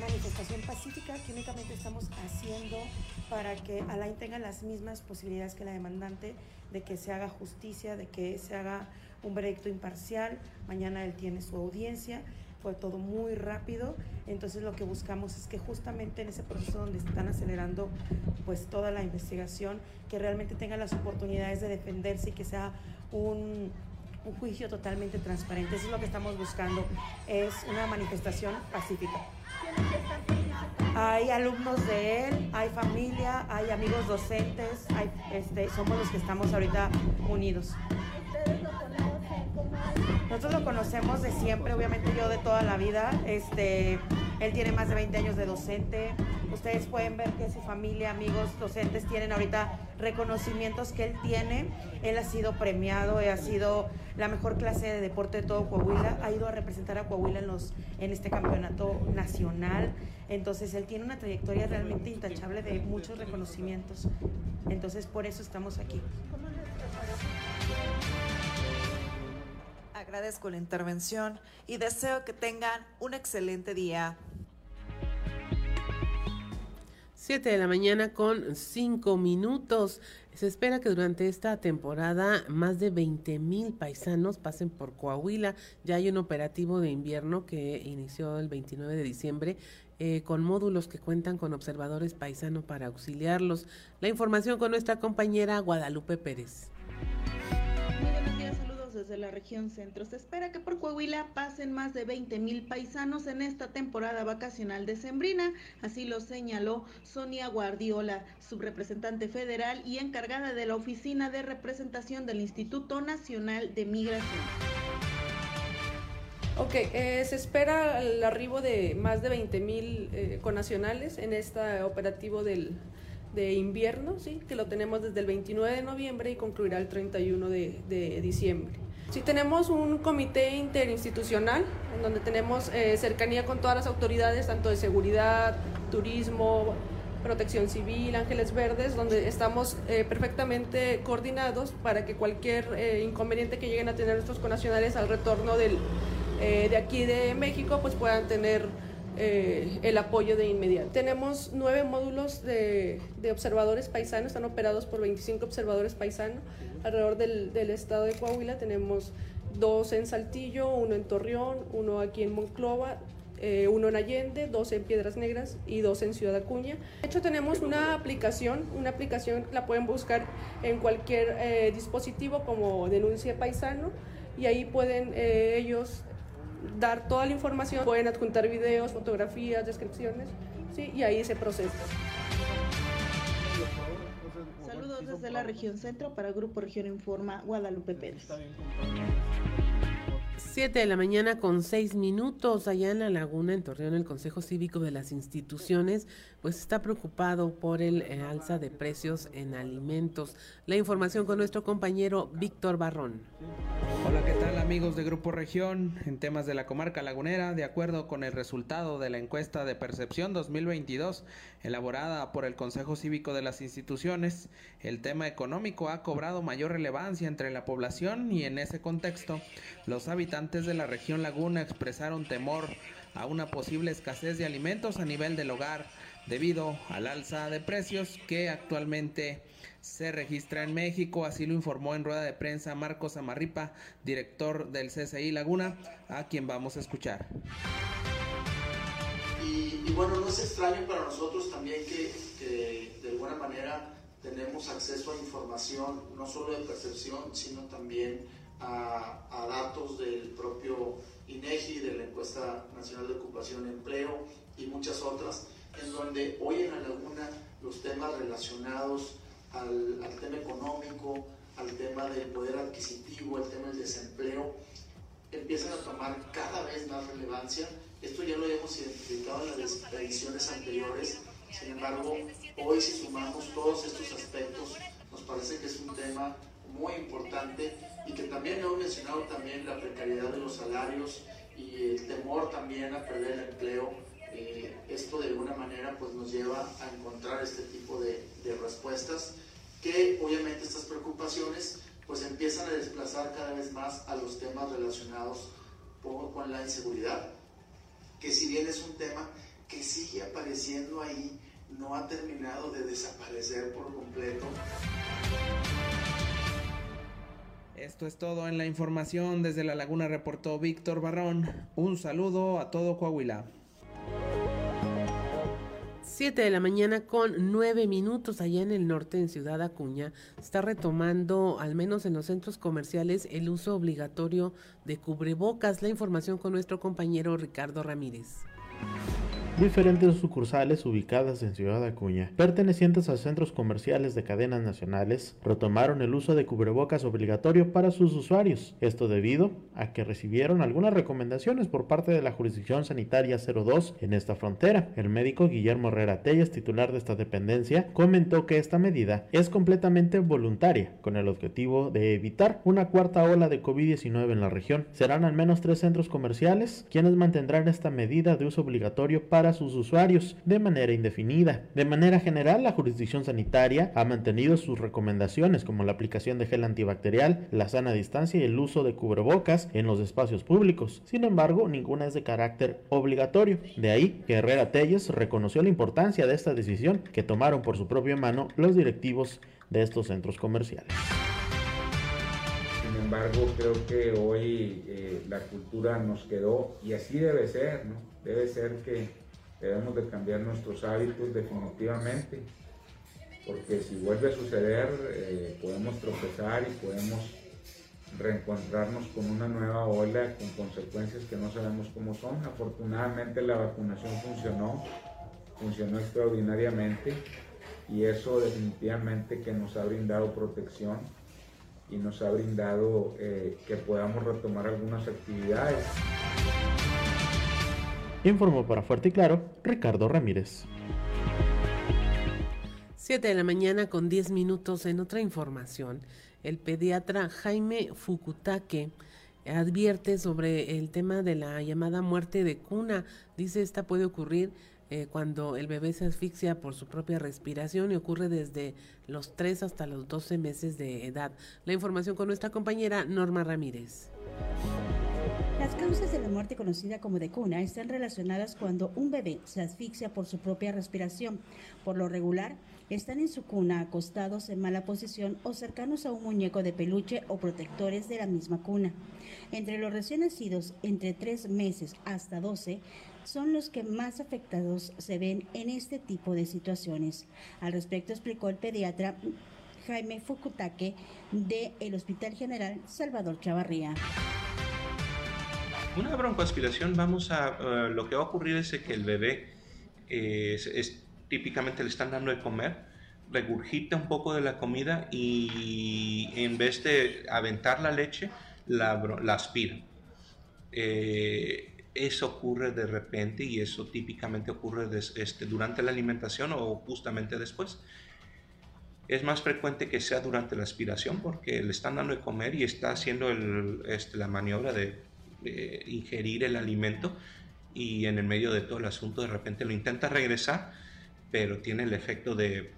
manifestación pacífica que únicamente estamos haciendo para que Alain tenga las mismas posibilidades que la demandante de que se haga justicia, de que se haga un veredicto imparcial. Mañana él tiene su audiencia. Fue todo muy rápido. Entonces lo que buscamos es que justamente en ese proceso donde están acelerando pues toda la investigación, que realmente tenga las oportunidades de defenderse y que sea un, un juicio totalmente transparente. Eso es lo que estamos buscando. Es una manifestación pacífica. Hay alumnos de él, hay familia, hay amigos docentes, hay, este, somos los que estamos ahorita unidos. Nosotros lo conocemos de siempre, obviamente yo de toda la vida. Este, él tiene más de 20 años de docente. Ustedes pueden ver que su familia, amigos, docentes tienen ahorita reconocimientos que él tiene. Él ha sido premiado, ha sido la mejor clase de deporte de todo Coahuila. Ha ido a representar a Coahuila en, los, en este campeonato nacional. Entonces él tiene una trayectoria realmente intachable de muchos reconocimientos. Entonces por eso estamos aquí. Agradezco la intervención y deseo que tengan un excelente día. 7 de la mañana con 5 minutos. Se espera que durante esta temporada más de 20 mil paisanos pasen por Coahuila. Ya hay un operativo de invierno que inició el 29 de diciembre eh, con módulos que cuentan con observadores paisanos para auxiliarlos. La información con nuestra compañera Guadalupe Pérez desde la región centro. Se espera que por Coahuila pasen más de 20 mil paisanos en esta temporada vacacional de Sembrina. Así lo señaló Sonia Guardiola, subrepresentante federal y encargada de la Oficina de Representación del Instituto Nacional de Migración. Ok, eh, se espera el arribo de más de 20 mil eh, conacionales en este operativo del, de invierno, ¿sí? que lo tenemos desde el 29 de noviembre y concluirá el 31 de, de diciembre. Sí tenemos un comité interinstitucional en donde tenemos eh, cercanía con todas las autoridades, tanto de seguridad, turismo, protección civil, ángeles verdes, donde estamos eh, perfectamente coordinados para que cualquier eh, inconveniente que lleguen a tener nuestros conacionales al retorno de aquí de México, pues puedan tener el apoyo de inmediato. Tenemos nueve módulos de, observadores paisanos, están operados por 25 observadores paisanos alrededor del, estado de Coahuila. Tenemos dos en Saltillo, uno en Torreón, uno aquí en Monclova, eh, uno en Allende, dos en Piedras Negras y dos en Ciudad Acuña. De hecho, tenemos una aplicación, una aplicación la pueden buscar en cualquier eh, dispositivo como Denuncia Paisano y ahí pueden ellos dar toda la información, pueden adjuntar videos, fotografías, descripciones, ¿sí? y ahí se procesa. Desde la región centro para Grupo Región Informa, Guadalupe Pérez. 7 de la mañana con 6 minutos allá en la laguna, en Torreón, el Consejo Cívico de las Instituciones, pues está preocupado por el eh, alza de precios en alimentos. La información con nuestro compañero Víctor Barrón. Hola, ¿qué tal amigos de Grupo Región? En temas de la comarca lagunera, de acuerdo con el resultado de la encuesta de percepción 2022 elaborada por el Consejo Cívico de las Instituciones, el tema económico ha cobrado mayor relevancia entre la población y en ese contexto los habitantes de la región Laguna expresaron temor a una posible escasez de alimentos a nivel del hogar debido al alza de precios que actualmente se registra en México, así lo informó en rueda de prensa Marcos Amarripa, director del CCI Laguna, a quien vamos a escuchar. Bueno, no es extraño para nosotros también que, de alguna manera tenemos acceso a información, no solo de percepción, sino también a, datos del propio INEGI, de la Encuesta Nacional de Ocupación y Empleo y muchas otras, en donde hoy en la laguna los temas relacionados al, tema económico, al tema del poder adquisitivo, al tema del desempleo, empiezan a tomar cada vez más relevancia. Esto ya lo hemos identificado en las ediciones anteriores, sin embargo, hoy si sumamos todos estos aspectos, nos parece que es un tema muy importante y que también hemos mencionado también la precariedad de los salarios y el temor también a perder el empleo. Eh, esto de alguna manera pues nos lleva a encontrar este tipo de, de respuestas que obviamente estas preocupaciones pues empiezan a desplazar cada vez más a los temas relacionados con la inseguridad, que si bien es un tema que sigue apareciendo ahí, no ha terminado de desaparecer por completo. Esto es todo en la información. Desde La Laguna reportó Víctor Barrón. Un saludo a todo Coahuila. 7 de la mañana con 9 minutos allá en el norte, en Ciudad Acuña, está retomando, al menos en los centros comerciales, el uso obligatorio de cubrebocas. La información con nuestro compañero Ricardo Ramírez. Diferentes sucursales ubicadas en Ciudad Acuña, pertenecientes a centros comerciales de cadenas nacionales, retomaron el uso de cubrebocas obligatorio para sus usuarios. Esto debido a que recibieron algunas recomendaciones por parte de la Jurisdicción Sanitaria 02 en esta frontera. El médico Guillermo Herrera Telles, titular de esta dependencia, comentó que esta medida es completamente voluntaria, con el objetivo de evitar una cuarta ola de COVID-19 en la región. Serán al menos tres centros comerciales quienes mantendrán esta medida de uso obligatorio para a sus usuarios de manera indefinida. De manera general, la jurisdicción sanitaria ha mantenido sus recomendaciones como la aplicación de gel antibacterial, la sana distancia y el uso de cubrebocas en los espacios públicos. Sin embargo, ninguna es de carácter obligatorio. De ahí que Herrera Telles reconoció la importancia de esta decisión que tomaron por su propia mano los directivos de estos centros comerciales. Sin embargo, creo que hoy eh, la cultura nos quedó y así debe ser, ¿no? Debe ser que debemos de cambiar nuestros hábitos definitivamente, porque si vuelve a suceder eh, podemos tropezar y podemos reencontrarnos con una nueva ola con consecuencias que no sabemos cómo son. Afortunadamente la vacunación funcionó, funcionó extraordinariamente y eso definitivamente que nos ha brindado protección y nos ha brindado eh, que podamos retomar algunas actividades. Informó para Fuerte y Claro Ricardo Ramírez. 7 de la mañana con 10 minutos en otra información. El pediatra Jaime Fukutake advierte sobre el tema de la llamada muerte de cuna. Dice esta puede ocurrir eh, cuando el bebé se asfixia por su propia respiración y ocurre desde los 3 hasta los 12 meses de edad. La información con nuestra compañera Norma Ramírez. Las causas de la muerte conocida como de cuna están relacionadas cuando un bebé se asfixia por su propia respiración. Por lo regular, están en su cuna acostados en mala posición o cercanos a un muñeco de peluche o protectores de la misma cuna. Entre los recién nacidos, entre 3 meses hasta 12, son los que más afectados se ven en este tipo de situaciones. Al respecto explicó el pediatra Jaime Fukutake del Hospital General Salvador Chavarría. Una broncoaspiración, vamos a, eh, lo que va a ocurrir es que el bebé eh, es, típicamente le están dando de comer, regurgita un poco de la comida y en vez de aventar la leche, la, aspira. Eh, eso ocurre de repente y eso típicamente ocurre este, durante la alimentación o justamente después. Es más frecuente que sea durante la aspiración porque le están dando de comer y está haciendo este, la maniobra de ingerir el alimento y en el medio de todo el asunto de repente lo intenta regresar, pero tiene el efecto de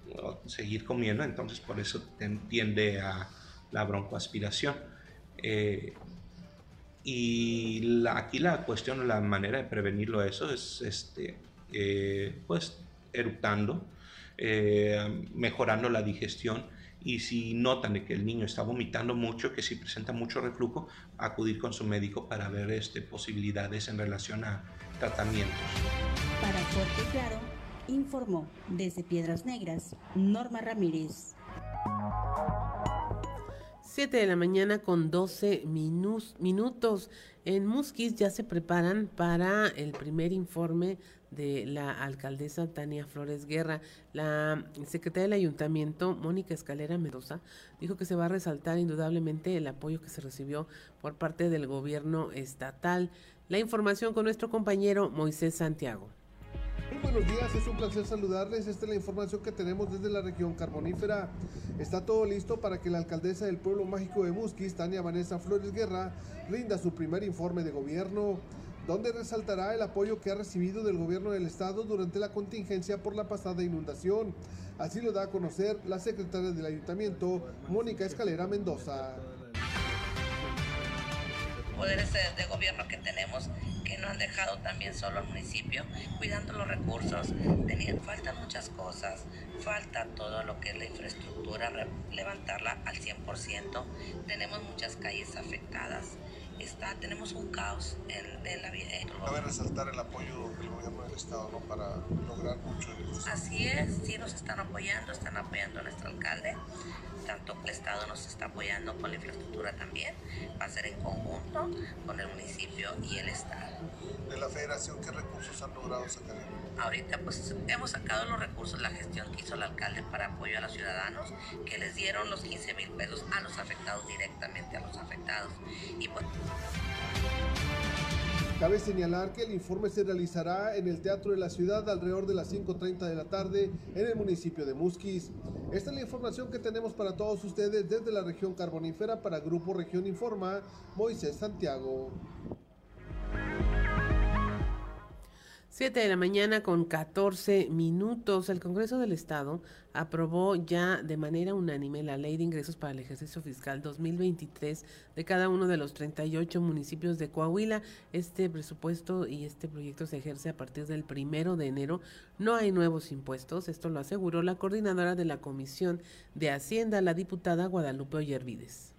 seguir comiendo, entonces por eso tiende a la broncoaspiración. Eh, y aquí la cuestión, la manera de prevenirlo eso es, este, eh, pues eructando, eh, mejorando la digestión y si notan de que el niño está vomitando mucho, que si presenta mucho reflujo, acudir con su médico para ver este, posibilidades en relación a tratamientos. Para Fuerte Claro, informó desde Piedras Negras Norma Ramírez. 7 de la mañana con 12 minutos. En Musquis ya se preparan para el primer informe de la alcaldesa Tania Flores Guerra. La secretaria del ayuntamiento, Mónica Escalera Mendoza, dijo que se va a resaltar indudablemente el apoyo que se recibió por parte del gobierno estatal. La información con nuestro compañero Moisés Santiago. Muy buenos días, es un placer saludarles. Esta es la información que tenemos desde la región carbonífera. Está todo listo para que la alcaldesa del pueblo mágico de Musquis, Tania Vanessa Flores Guerra, rinda su primer informe de gobierno, donde resaltará el apoyo que ha recibido del gobierno del estado durante la contingencia por la pasada inundación. Así lo da a conocer la secretaria del ayuntamiento, Mónica Escalera Mendoza poderes de gobierno que tenemos que no han dejado también solo al municipio cuidando los recursos. Tenían, faltan muchas cosas, falta todo lo que es la infraestructura, levantarla al 100%. Tenemos muchas calles afectadas. Está, tenemos un caos en, en la vida. Cabe resaltar el apoyo del gobierno del estado ¿no? para lograr mucho. Así es, sí nos están apoyando, están apoyando a nuestro alcalde tanto el Estado nos está apoyando con la infraestructura también, va a ser en conjunto con el municipio y el Estado. ¿De la federación qué recursos han logrado sacar? Ahorita pues hemos sacado los recursos, la gestión que hizo el alcalde para apoyo a los ciudadanos, que les dieron los 15 mil pesos a los afectados, directamente a los afectados. Y pues... Cabe señalar que el informe se realizará en el Teatro de la Ciudad alrededor de las 5.30 de la tarde en el municipio de Musquis. Esta es la información que tenemos para todos ustedes desde la región carbonífera para Grupo Región Informa, Moisés Santiago. 7 de la mañana con 14 minutos. El Congreso del Estado aprobó ya de manera unánime la Ley de Ingresos para el Ejercicio Fiscal 2023 de cada uno de los 38 municipios de Coahuila. Este presupuesto y este proyecto se ejerce a partir del primero de enero. No hay nuevos impuestos. Esto lo aseguró la coordinadora de la Comisión de Hacienda, la diputada Guadalupe Ollervides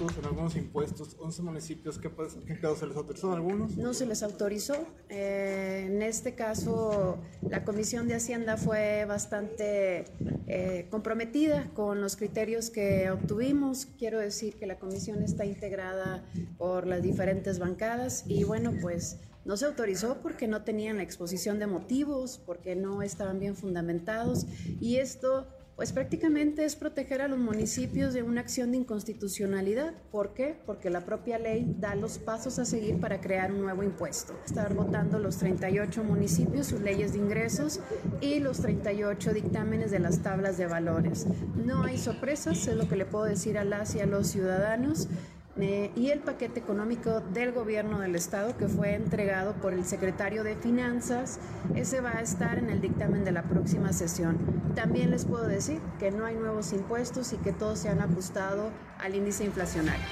en algunos impuestos, 11 municipios, ¿qué, qué se les autorizó algunos? No se les autorizó. Eh, en este caso, la Comisión de Hacienda fue bastante eh, comprometida con los criterios que obtuvimos. Quiero decir que la comisión está integrada por las diferentes bancadas y bueno, pues no se autorizó porque no tenían la exposición de motivos, porque no estaban bien fundamentados y esto pues prácticamente es proteger a los municipios de una acción de inconstitucionalidad. ¿Por qué? Porque la propia ley da los pasos a seguir para crear un nuevo impuesto. Estar votando los 38 municipios sus leyes de ingresos y los 38 dictámenes de las tablas de valores. No hay sorpresas, es lo que le puedo decir a las y a los ciudadanos. Eh, y el paquete económico del gobierno del estado que fue entregado por el secretario de Finanzas, ese va a estar en el dictamen de la próxima sesión. También les puedo decir que no hay nuevos impuestos y que todos se han ajustado al índice inflacionario.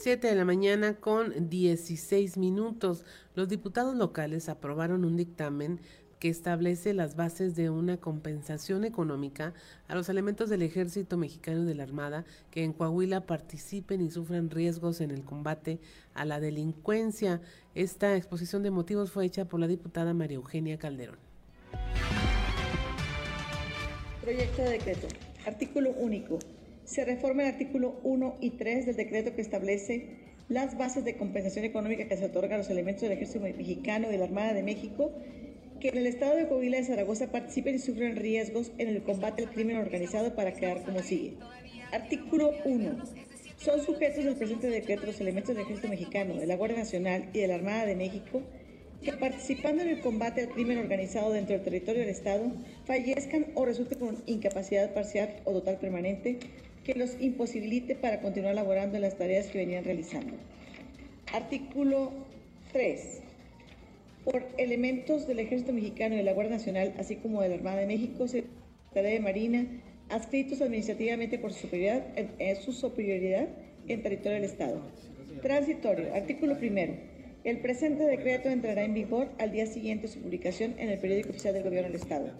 7 de la mañana con 16 minutos. Los diputados locales aprobaron un dictamen que establece las bases de una compensación económica a los elementos del ejército mexicano de la Armada que en Coahuila participen y sufran riesgos en el combate a la delincuencia. Esta exposición de motivos fue hecha por la diputada María Eugenia Calderón. Proyecto de decreto. Artículo único. Se reforma el artículo 1 y 3 del decreto que establece las bases de compensación económica que se otorgan a los elementos del ejército mexicano y de la Armada de México que en el estado de Coahuila y Zaragoza participen y sufren riesgos en el combate al crimen organizado para quedar como sigue. Artículo 1. Son sujetos del presente decreto los elementos del Ejército Mexicano, de la Guardia Nacional y de la Armada de México que participando en el combate al crimen organizado dentro del territorio del Estado fallezcan o resulten con incapacidad parcial o total permanente que los imposibilite para continuar laborando en las tareas que venían realizando. Artículo 3 por elementos del Ejército Mexicano y de la Guardia Nacional, así como de la Armada de México, Secretaría de Marina, adscritos administrativamente por su superioridad, en, su superioridad en territorio del Estado. Transitorio. Artículo primero. El presente decreto entrará en vigor al día siguiente de su publicación en el periódico oficial del Gobierno del Estado.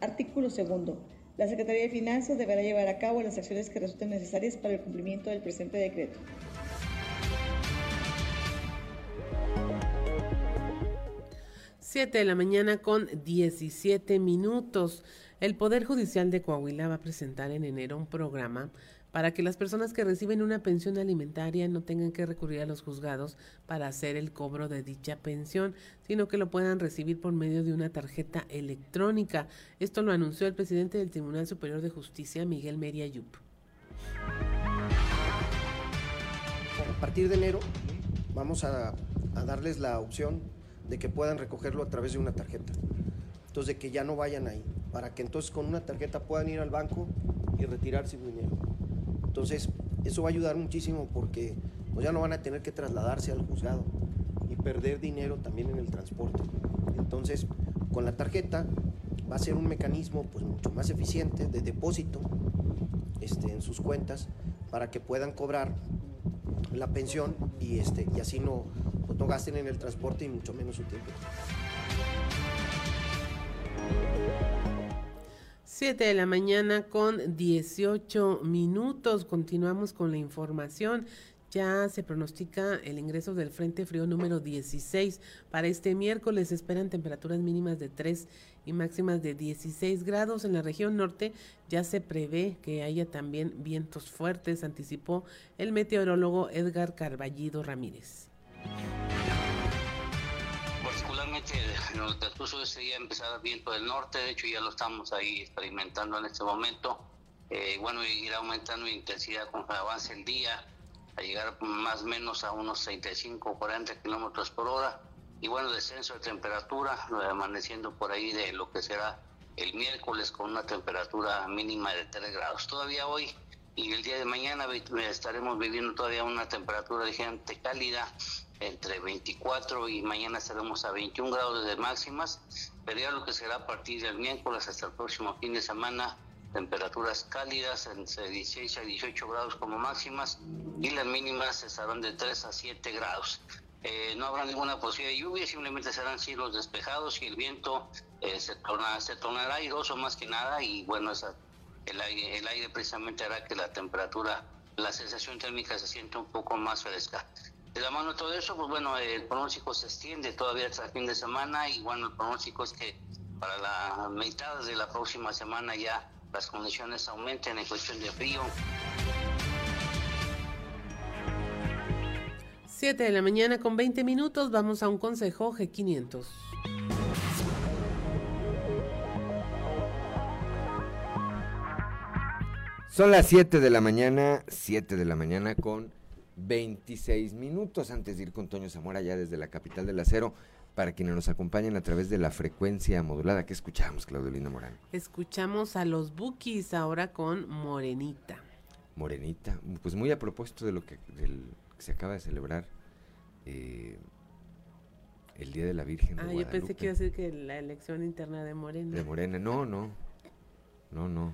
Artículo segundo. La Secretaría de Finanzas deberá llevar a cabo las acciones que resulten necesarias para el cumplimiento del presente decreto. Siete de la mañana con 17 minutos. El Poder Judicial de Coahuila va a presentar en enero un programa para que las personas que reciben una pensión alimentaria no tengan que recurrir a los juzgados para hacer el cobro de dicha pensión, sino que lo puedan recibir por medio de una tarjeta electrónica. Esto lo anunció el presidente del Tribunal Superior de Justicia, Miguel Meria Yup. A partir de enero vamos a darles la opción de que puedan recogerlo a través de una tarjeta. Entonces, de que ya no vayan ahí, para que entonces con una tarjeta puedan ir al banco y retirarse su dinero. Entonces, eso va a ayudar muchísimo porque pues, ya no van a tener que trasladarse al juzgado y perder dinero también en el transporte. Entonces, con la tarjeta va a ser un mecanismo pues, mucho más eficiente de depósito este, en sus cuentas para que puedan cobrar la pensión y, este, y así no, pues, no gasten en el transporte y mucho menos su tiempo. 7 de la mañana con 18 minutos. Continuamos con la información. Ya se pronostica el ingreso del Frente Frío número 16. Para este miércoles esperan temperaturas mínimas de 3 y máximas de 16 grados. En la región norte ya se prevé que haya también vientos fuertes, anticipó el meteorólogo Edgar Carballido Ramírez en el transcurso de ese día empezaba viento del norte, de hecho ya lo estamos ahí experimentando en este momento. Eh, bueno, irá aumentando en intensidad conforme avance el día, a llegar más o menos a unos 35 o 40 kilómetros por hora. Y bueno, descenso de temperatura, amaneciendo por ahí de lo que será el miércoles con una temperatura mínima de 3 grados. Todavía hoy y el día de mañana estaremos viviendo todavía una temperatura gente cálida entre 24 y mañana estaremos a 21 grados de máximas, pero ya lo que será a partir del miércoles hasta el próximo fin de semana, temperaturas cálidas entre 16 a 18 grados como máximas y las mínimas estarán de 3 a 7 grados. Eh, no habrá ninguna posibilidad de lluvia, simplemente serán cielos despejados y el viento eh, se, torna, se tornará airoso más que nada y bueno, el, aire, el aire precisamente hará que la temperatura, la sensación térmica se sienta un poco más fresca. De la mano de todo eso, pues bueno, el pronóstico se extiende todavía hasta el fin de semana y bueno, el pronóstico es que para la mitad de la próxima semana ya las condiciones aumenten en cuestión de frío. 7 de la mañana con 20 minutos, vamos a un consejo G500. Son las 7 de la mañana, 7 de la mañana con 26 minutos antes de ir con Toño Zamora ya desde la capital del acero para quienes nos acompañen a través de la frecuencia modulada. ¿Qué escuchamos, Claudelina Morán? Escuchamos a los Bookies ahora con Morenita. Morenita, pues muy a propósito de lo que, se acaba de celebrar eh, el Día de la Virgen. ah, yo pensé que iba a decir que la elección interna de Morena. De Morena, no, no, no, no.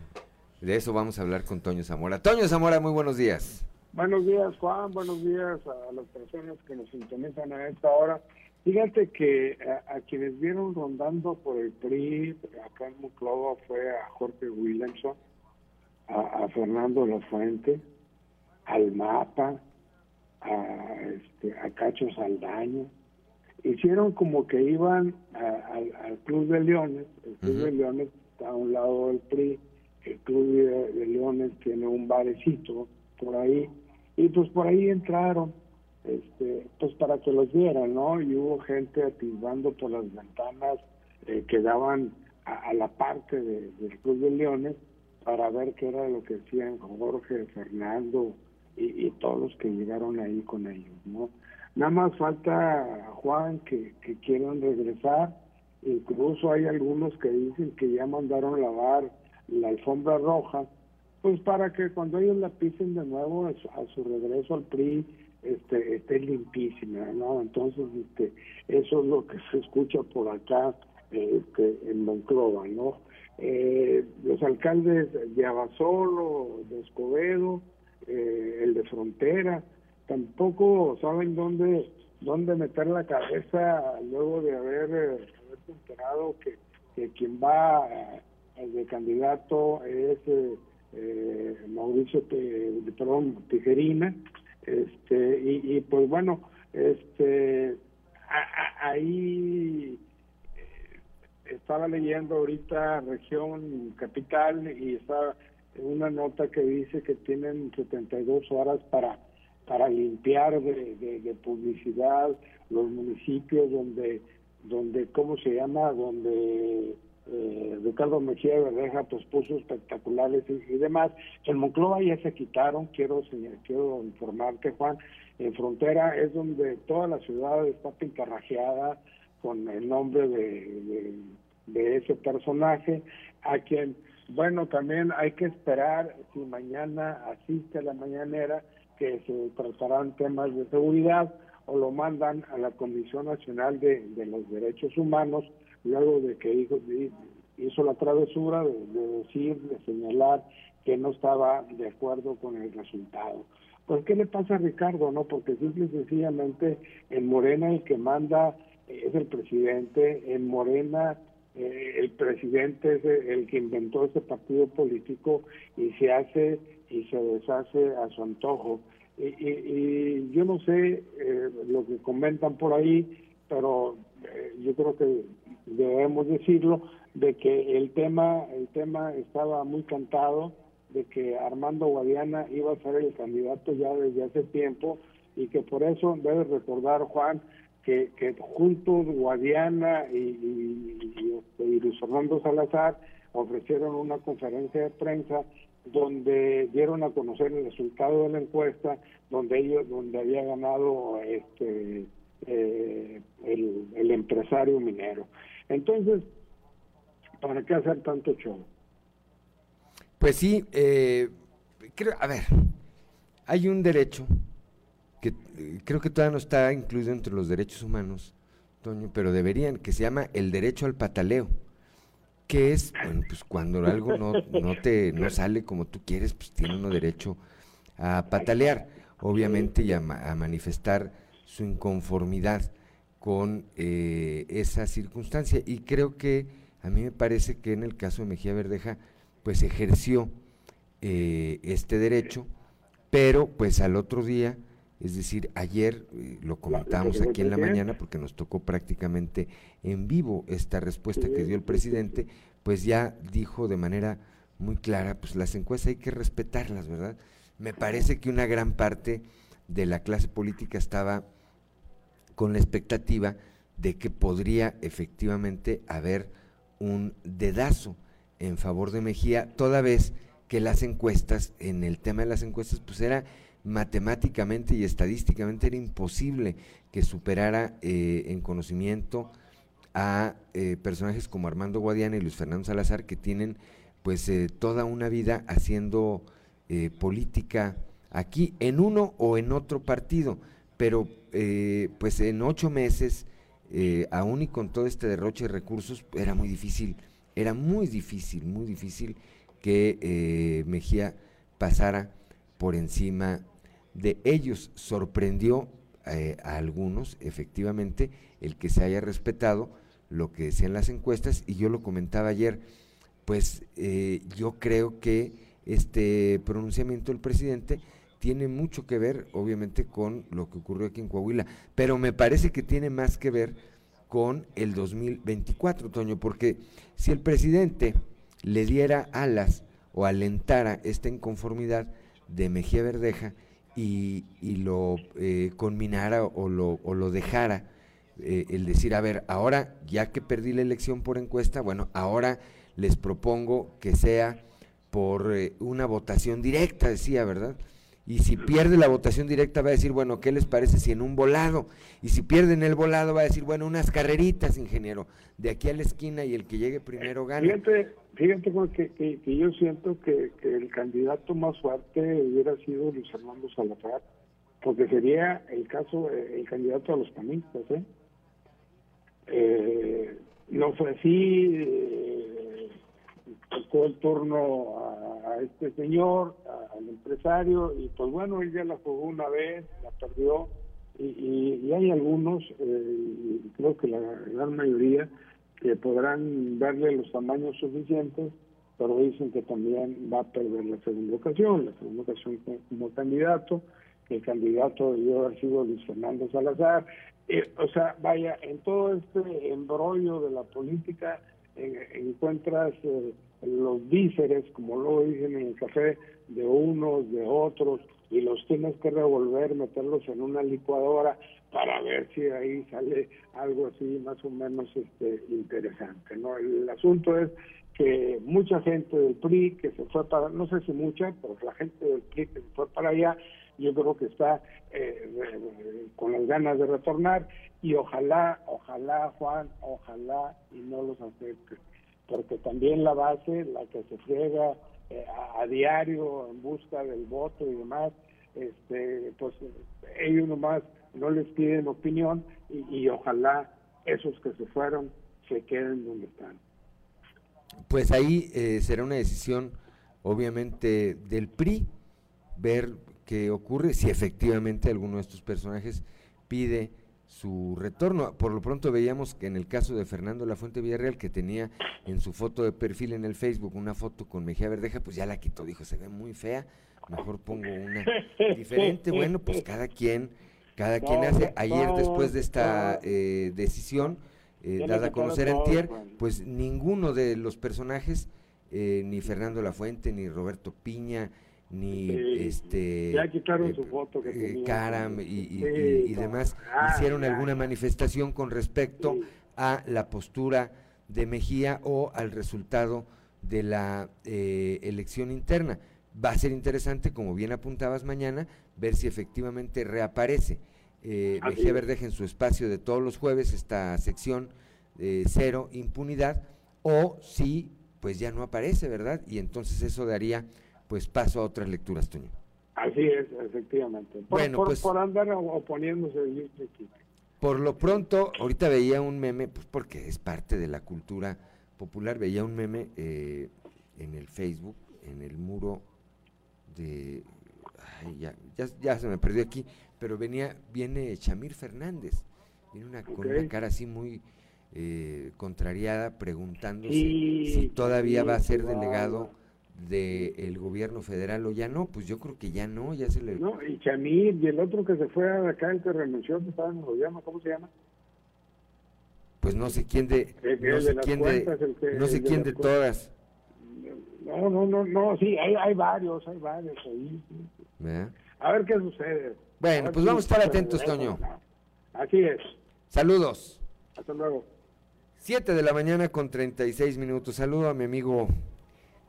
De eso vamos a hablar con Toño Zamora. Toño Zamora, muy buenos días. Buenos días, Juan. Buenos días a las personas que nos sintonizan a esta hora. Fíjate que a, quienes vieron rondando por el PRI, acá en Muclova fue a Jorge Williamson, a, Fernando La Fuente, al Mapa, a, este, a Cacho Saldaño. Hicieron como que iban al Club de Leones. El Club de Leones está a un lado del PRI. El Club de Leones tiene un barecito por ahí y pues por ahí entraron, este, pues para que los vieran, ¿no? Y hubo gente atisbando por las ventanas eh, que daban a, la parte del Club de Leones para ver qué era lo que hacían Jorge, Fernando y, todos los que llegaron ahí con ellos, ¿no? Nada más falta Juan que, que quieran regresar, incluso hay algunos que dicen que ya mandaron lavar la alfombra roja pues para que cuando ellos la pisen de nuevo a su, regreso al PRI este, esté limpísima, ¿no? Entonces, este, eso es lo que se escucha por acá este, en Monclova, ¿no? Eh, los alcaldes de Abasolo, de Escobedo, eh, el de Frontera, tampoco saben dónde dónde meter la cabeza luego de haber eh, enterado que, que quien va eh, de candidato es eh, eh, Mauricio Te- perdón, Tijerina este y, y, pues bueno este a- a- ahí eh, estaba leyendo ahorita región capital y está una nota que dice que tienen 72 horas para para limpiar de, de- de publicidad los municipios donde donde cómo se llama donde eh, Ricardo Mejía Verdeja pues puso espectaculares y, demás. En Monclova ya se quitaron quiero quiero informarte Juan en frontera es donde toda la ciudad está pintarrajeada con el nombre de, ese personaje a quien bueno también hay que esperar si mañana asiste a la mañanera que se tratarán temas de seguridad o lo mandan a la Comisión Nacional de los Derechos Humanos luego de que hizo, la travesura de, de decir, de señalar que no estaba de acuerdo con el resultado. Pues, ¿qué le pasa a Ricardo? no Porque simple y sencillamente en Morena el que manda es el presidente, en Morena eh, el presidente es el que inventó ese partido político y se hace y se deshace a su antojo. Y, y- y yo no sé eh, lo que comentan por ahí, pero eh, yo creo que debemos decirlo de que el tema el tema estaba muy cantado de que Armando Guadiana iba a ser el candidato ya desde hace tiempo y que por eso debe recordar Juan que, que juntos Guadiana y, este, y Luis Fernando Salazar ofrecieron una conferencia de prensa donde dieron a conocer el resultado de la encuesta donde ellos donde había ganado este eh, el, el empresario minero entonces para qué hacer tanto show Pues sí, eh, creo, a ver, hay un derecho que eh, creo que todavía no está incluido entre los derechos humanos, Toño, pero deberían, que se llama el derecho al pataleo, que es, bueno, pues cuando algo no, te no sale como tú quieres, pues tiene uno derecho a patalear, obviamente, y a manifestar su inconformidad con eh, esa circunstancia. Y creo que a mí me parece que en el caso de Mejía Verdeja, pues ejerció eh, este derecho, pero pues al otro día, es decir, ayer eh, lo comentábamos aquí en la mañana porque nos tocó prácticamente en vivo esta respuesta que dio el presidente, pues ya dijo de manera muy clara, pues las encuestas hay que respetarlas, ¿verdad? Me parece que una gran parte de la clase política estaba con la expectativa de que podría efectivamente haber un dedazo en favor de Mejía, toda vez que las encuestas, en el tema de las encuestas, pues era matemáticamente y estadísticamente era imposible que superara eh, en conocimiento a eh, personajes como Armando Guadiana y Luis Fernando Salazar que tienen pues eh, toda una vida haciendo eh, política aquí en uno o en otro partido, pero eh, pues en ocho meses, eh, aún y con todo este derroche de recursos, era muy difícil, era muy difícil, muy difícil que eh, Mejía pasara por encima de ellos. Sorprendió eh, a algunos, efectivamente, el que se haya respetado lo que decían las encuestas, y yo lo comentaba ayer, pues yo creo que este pronunciamiento del presidente tiene mucho que ver, obviamente, con lo que ocurrió aquí en Coahuila, pero me parece que tiene más que ver con el 2024, Toño, porque si el presidente le diera alas o alentara esta inconformidad de Mejía Verdeja y, lo eh, conminara o lo, o lo dejara, eh, el decir, a ver, ahora ya que perdí la elección por encuesta, bueno, ahora les propongo que sea por eh, una votación directa, decía, ¿verdad? Y si pierde la votación directa va a decir, bueno, ¿qué les parece si en un volado? Y si pierden el volado va a decir, bueno, unas carreritas, ingeniero, de aquí a la esquina y el que llegue primero gana. Fíjate, fíjate Juan, que, que, yo siento que, que el candidato más fuerte hubiera sido Luis Fernando Salazar, porque sería el caso, eh, el candidato a los panistas, ¿eh? Eh, le ofrecí, eh, tocó el turno a, este señor, a- al empresario y pues bueno, él ya la jugó una vez, la perdió y, y, hay algunos, eh, creo que la gran mayoría, que podrán darle los tamaños suficientes, pero dicen que también va a perder la segunda ocasión, la segunda ocasión como, candidato, el candidato debió haber sido Luis Fernando Salazar. Eh, o sea, vaya, en todo este embrollo de la política encuentras eh, los díceres, como lo dicen en el café, de unos, de otros, y los tienes que revolver, meterlos en una licuadora para ver si ahí sale algo así más o menos este interesante, ¿no? El asunto es que mucha gente del PRI que se fue para, no sé si mucha, pero la gente del PRI que se fue para allá, yo creo que está eh, con las ganas de retornar y ojalá, ojalá Juan, ojalá y no los acepte, porque también la base, la que se friega eh, a, diario en busca del voto y demás, este, pues ellos nomás no les piden opinión y, ojalá esos que se fueron se queden donde están. Pues ahí eh, será una decisión obviamente del PRI ver qué ocurre si efectivamente alguno de estos personajes pide su retorno. Por lo pronto veíamos que en el caso de Fernando Lafuente Villarreal, que tenía en su foto de perfil en el Facebook una foto con Mejía Verdeja, pues ya la quitó, dijo, se ve muy fea, mejor pongo una diferente. Bueno, pues cada quien, cada quien hace. Ayer después de esta eh, decisión, eh, dada a conocer en Tier, pues ninguno de los personajes, eh, ni Fernando Lafuente, ni Roberto Piña, ni este ya quitaron su foto que Caram y, y, demás. ah, hicieron alguna manifestación con respecto a la postura de Mejía o al resultado de la elección interna va a ser interesante, como bien apuntabas mañana, ver si efectivamente reaparece. Eh, Mejía Verdeja en su espacio de todos los jueves, esta sección de cero impunidad, o si pues ya no aparece, ¿verdad? Y entonces eso daría pues paso a otras lecturas, Toño. Así es, efectivamente. Por, bueno, por, pues, por andar oponiéndose Por lo pronto, ahorita veía un meme, pues porque es parte de la cultura popular, veía un meme eh, en el Facebook, en el muro de ya, ya, se me perdió aquí, pero venía, viene Chamir Fernández, viene una, con una cara así muy eh, contrariada, preguntando si todavía va a ser delegado del gobierno federal o ya no, pues yo creo que ya no, ya se le... No, y Chamir, y el otro que se fue acá, el que renunció, ¿cómo se llama? Pues no sé quién de... no sé quién de, no sé quién de todas. No, no, no, no, sí, hay, hay varios, hay varios ahí. A ver qué sucede. Bueno, pues vamos a estar atentos, Toño. Así es. Saludos. Hasta luego. Siete de la mañana con 36 minutos. Saludo a mi amigo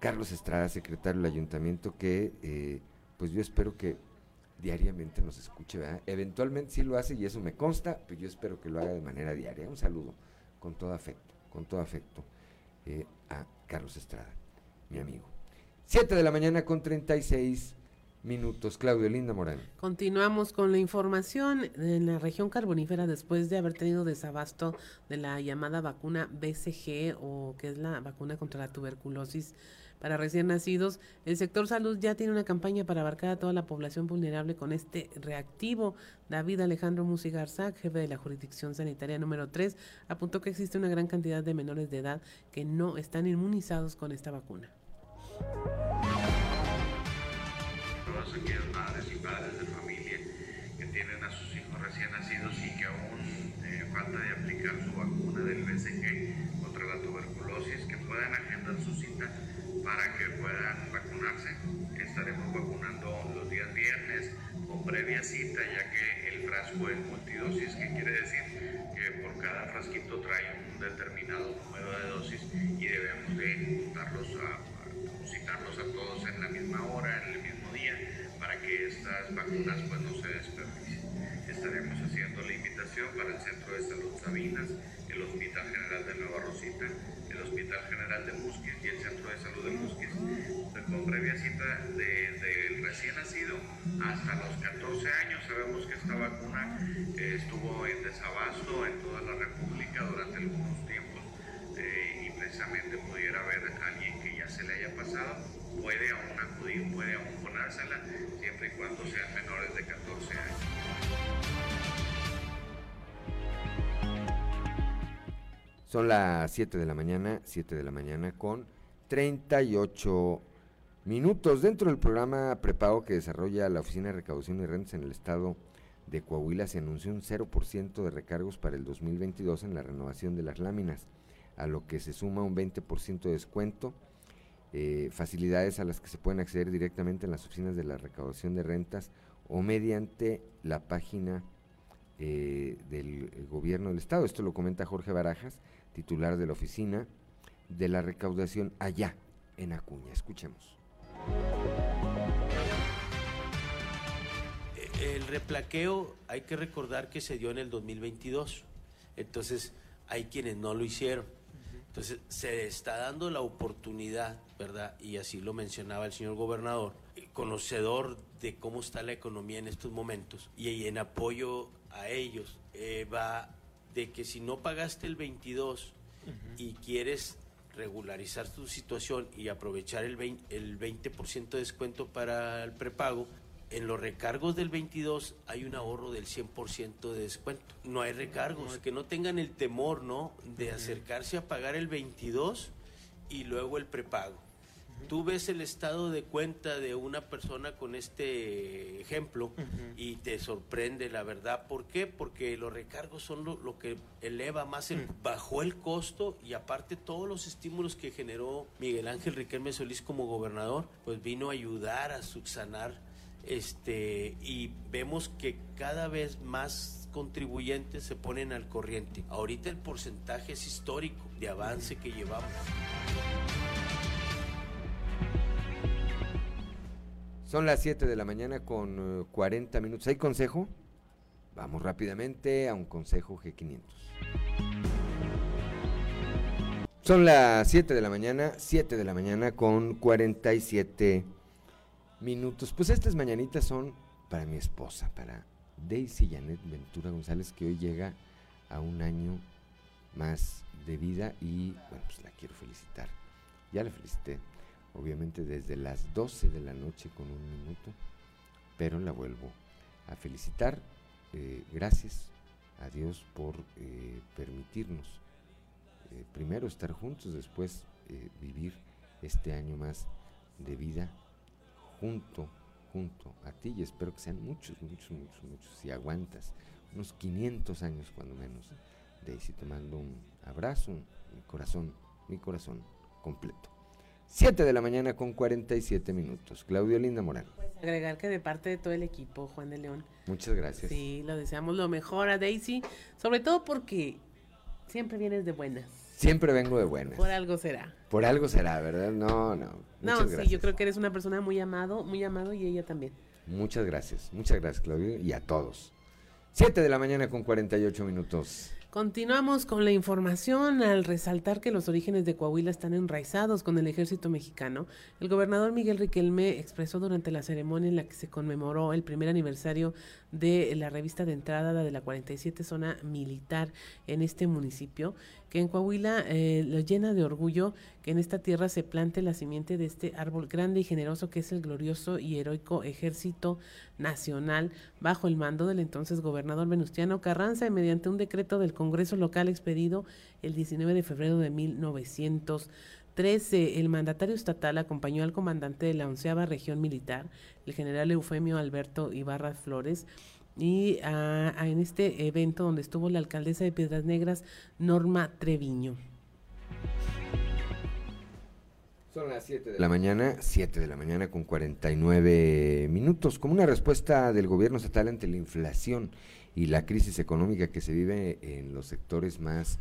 Carlos Estrada, secretario del ayuntamiento, que eh, pues yo espero que diariamente nos escuche, ¿verdad? Eventualmente sí lo hace y eso me consta, pero yo espero que lo haga de manera diaria. Un saludo con todo afecto, con todo afecto eh, a Carlos Estrada mi amigo. 7 de la mañana con 36 minutos. Claudio Linda Morán. Continuamos con la información. En la región carbonífera, después de haber tenido desabasto de la llamada vacuna BCG, o que es la vacuna contra la tuberculosis para recién nacidos, el sector salud ya tiene una campaña para abarcar a toda la población vulnerable con este reactivo. David Alejandro Musigarzac, jefe de la jurisdicción sanitaria número 3, apuntó que existe una gran cantidad de menores de edad que no están inmunizados con esta vacuna. Todas aquellas madres y padres de familia que tienen a sus hijos recién nacidos y que aún eh, falta de aplicar su vacuna del BCG contra la tuberculosis, que puedan agendar su cita para que puedan vacunarse. Estaremos vacunando los días viernes con previa cita, ya que el frasco es multidosis, que quiere decir que por cada frasquito trae un determinado número de dosis y debemos de darlos a citarlos a todos en la misma hora, en el mismo día, para que estas vacunas pues no hasta los 14 años. Sabemos que esta vacuna eh, estuvo en desabasto en toda la República durante algunos tiempos eh, precisamente pudiera haber alguien que ya se le haya pasado, puede aún acudir, puede aún dársela siempre y cuando sean menores de 14 años. Son las 7 de la mañana, 7 de la mañana con 38 minutos. Dentro del programa prepago que desarrolla la Oficina de Recaudación y Rentas en el estado de Coahuila se anunció un 0% de recargos para el 2022 en la renovación de las láminas, a lo que se suma un 20% de descuento, eh, facilidades a las que se pueden acceder directamente en las oficinas de la recaudación de rentas o mediante la página eh, del eh, gobierno del estado. Esto lo comenta Jorge Barajas, titular de la oficina de la recaudación allá en Acuña. Escuchemos. El replaqueo hay que recordar que se dio en el 2022, entonces hay quienes no lo hicieron. Entonces se está dando la oportunidad, ¿verdad? Y así lo mencionaba el señor gobernador, conocedor de cómo está la economía en estos momentos y en apoyo a ellos eh, va de que si no pagaste el 22 y quieres regularizar tu situación y aprovechar el 20%, el 20 de descuento para el prepago, en los recargos del 22 hay un ahorro del 100% de descuento. No hay recargos, que no tengan el temor, ¿no? De acercarse a pagar el 22 y luego el prepago. Tú ves el estado de cuenta de una persona con este ejemplo y te sorprende, la verdad. ¿Por qué? Porque los recargos son lo, que eleva más, el, bajó el costo y aparte todos los estímulos que generó Miguel Ángel Riquelme Solís como gobernador, pues vino a ayudar a subsanar este y vemos que cada vez más contribuyentes se ponen al corriente. Ahorita el porcentaje es histórico de avance que llevamos. Son las 7 de la mañana con 40 eh, minutos. ¿Hay consejo? Vamos rápidamente a un consejo G500. Son las 7 de la mañana, 7 de la mañana con 47 minutos. Pues estas mañanitas son para mi esposa, para Daisy Janet Ventura González, que hoy llega a un año más de vida y bueno, pues la quiero felicitar. Ya la felicité obviamente desde las 12 de la noche con un minuto, pero la vuelvo a felicitar. Eh, gracias a Dios por eh, permitirnos eh, primero estar juntos, después vivir este año más de vida junto, junto a ti y espero que sean muchos, muchos, muchos, muchos, si aguantas, unos 500 años cuando menos. Daisy, te mando un abrazo, mi corazón, mi corazón completo. 7 de la mañana con 47 minutos. Claudio Linda Morán. Pues agregar que de parte de todo el equipo, Juan de León. Muchas gracias. Sí, lo deseamos lo mejor a Daisy, sobre todo porque siempre vienes de buenas. Siempre vengo de buenas. Por algo será. Por algo será, ¿verdad? No, no. no, sí, yo creo que eres una persona muy amado, muy amado y ella también. Muchas gracias. Muchas gracias, Claudio, y a todos. 7 de la mañana con 48 minutos. Continuamos con la información al resaltar que los orígenes de Coahuila están enraizados con el ejército mexicano. El gobernador Miguel Riquelme expresó durante la ceremonia en la que se conmemoró el primer aniversario de la revista de entrada de la 47 zona militar en este municipio que en Coahuila eh, llena de orgullo que en esta tierra se plante la simiente de este árbol grande y generoso que es el glorioso y heroico Ejército Nacional bajo el mando del entonces gobernador Venustiano Carranza y mediante un decreto del Congreso local expedido el 19 de febrero de 1913. El mandatario estatal acompañó al comandante de la onceava región militar, el general Eufemio Alberto Ibarra Flores, y en este evento donde estuvo la alcaldesa de Piedras Negras, Norma Treviño. Son las 7 de la mañana, 7 de la mañana con 49 minutos. Como una respuesta del gobierno estatal ante la inflación y la crisis económica que se vive en los sectores más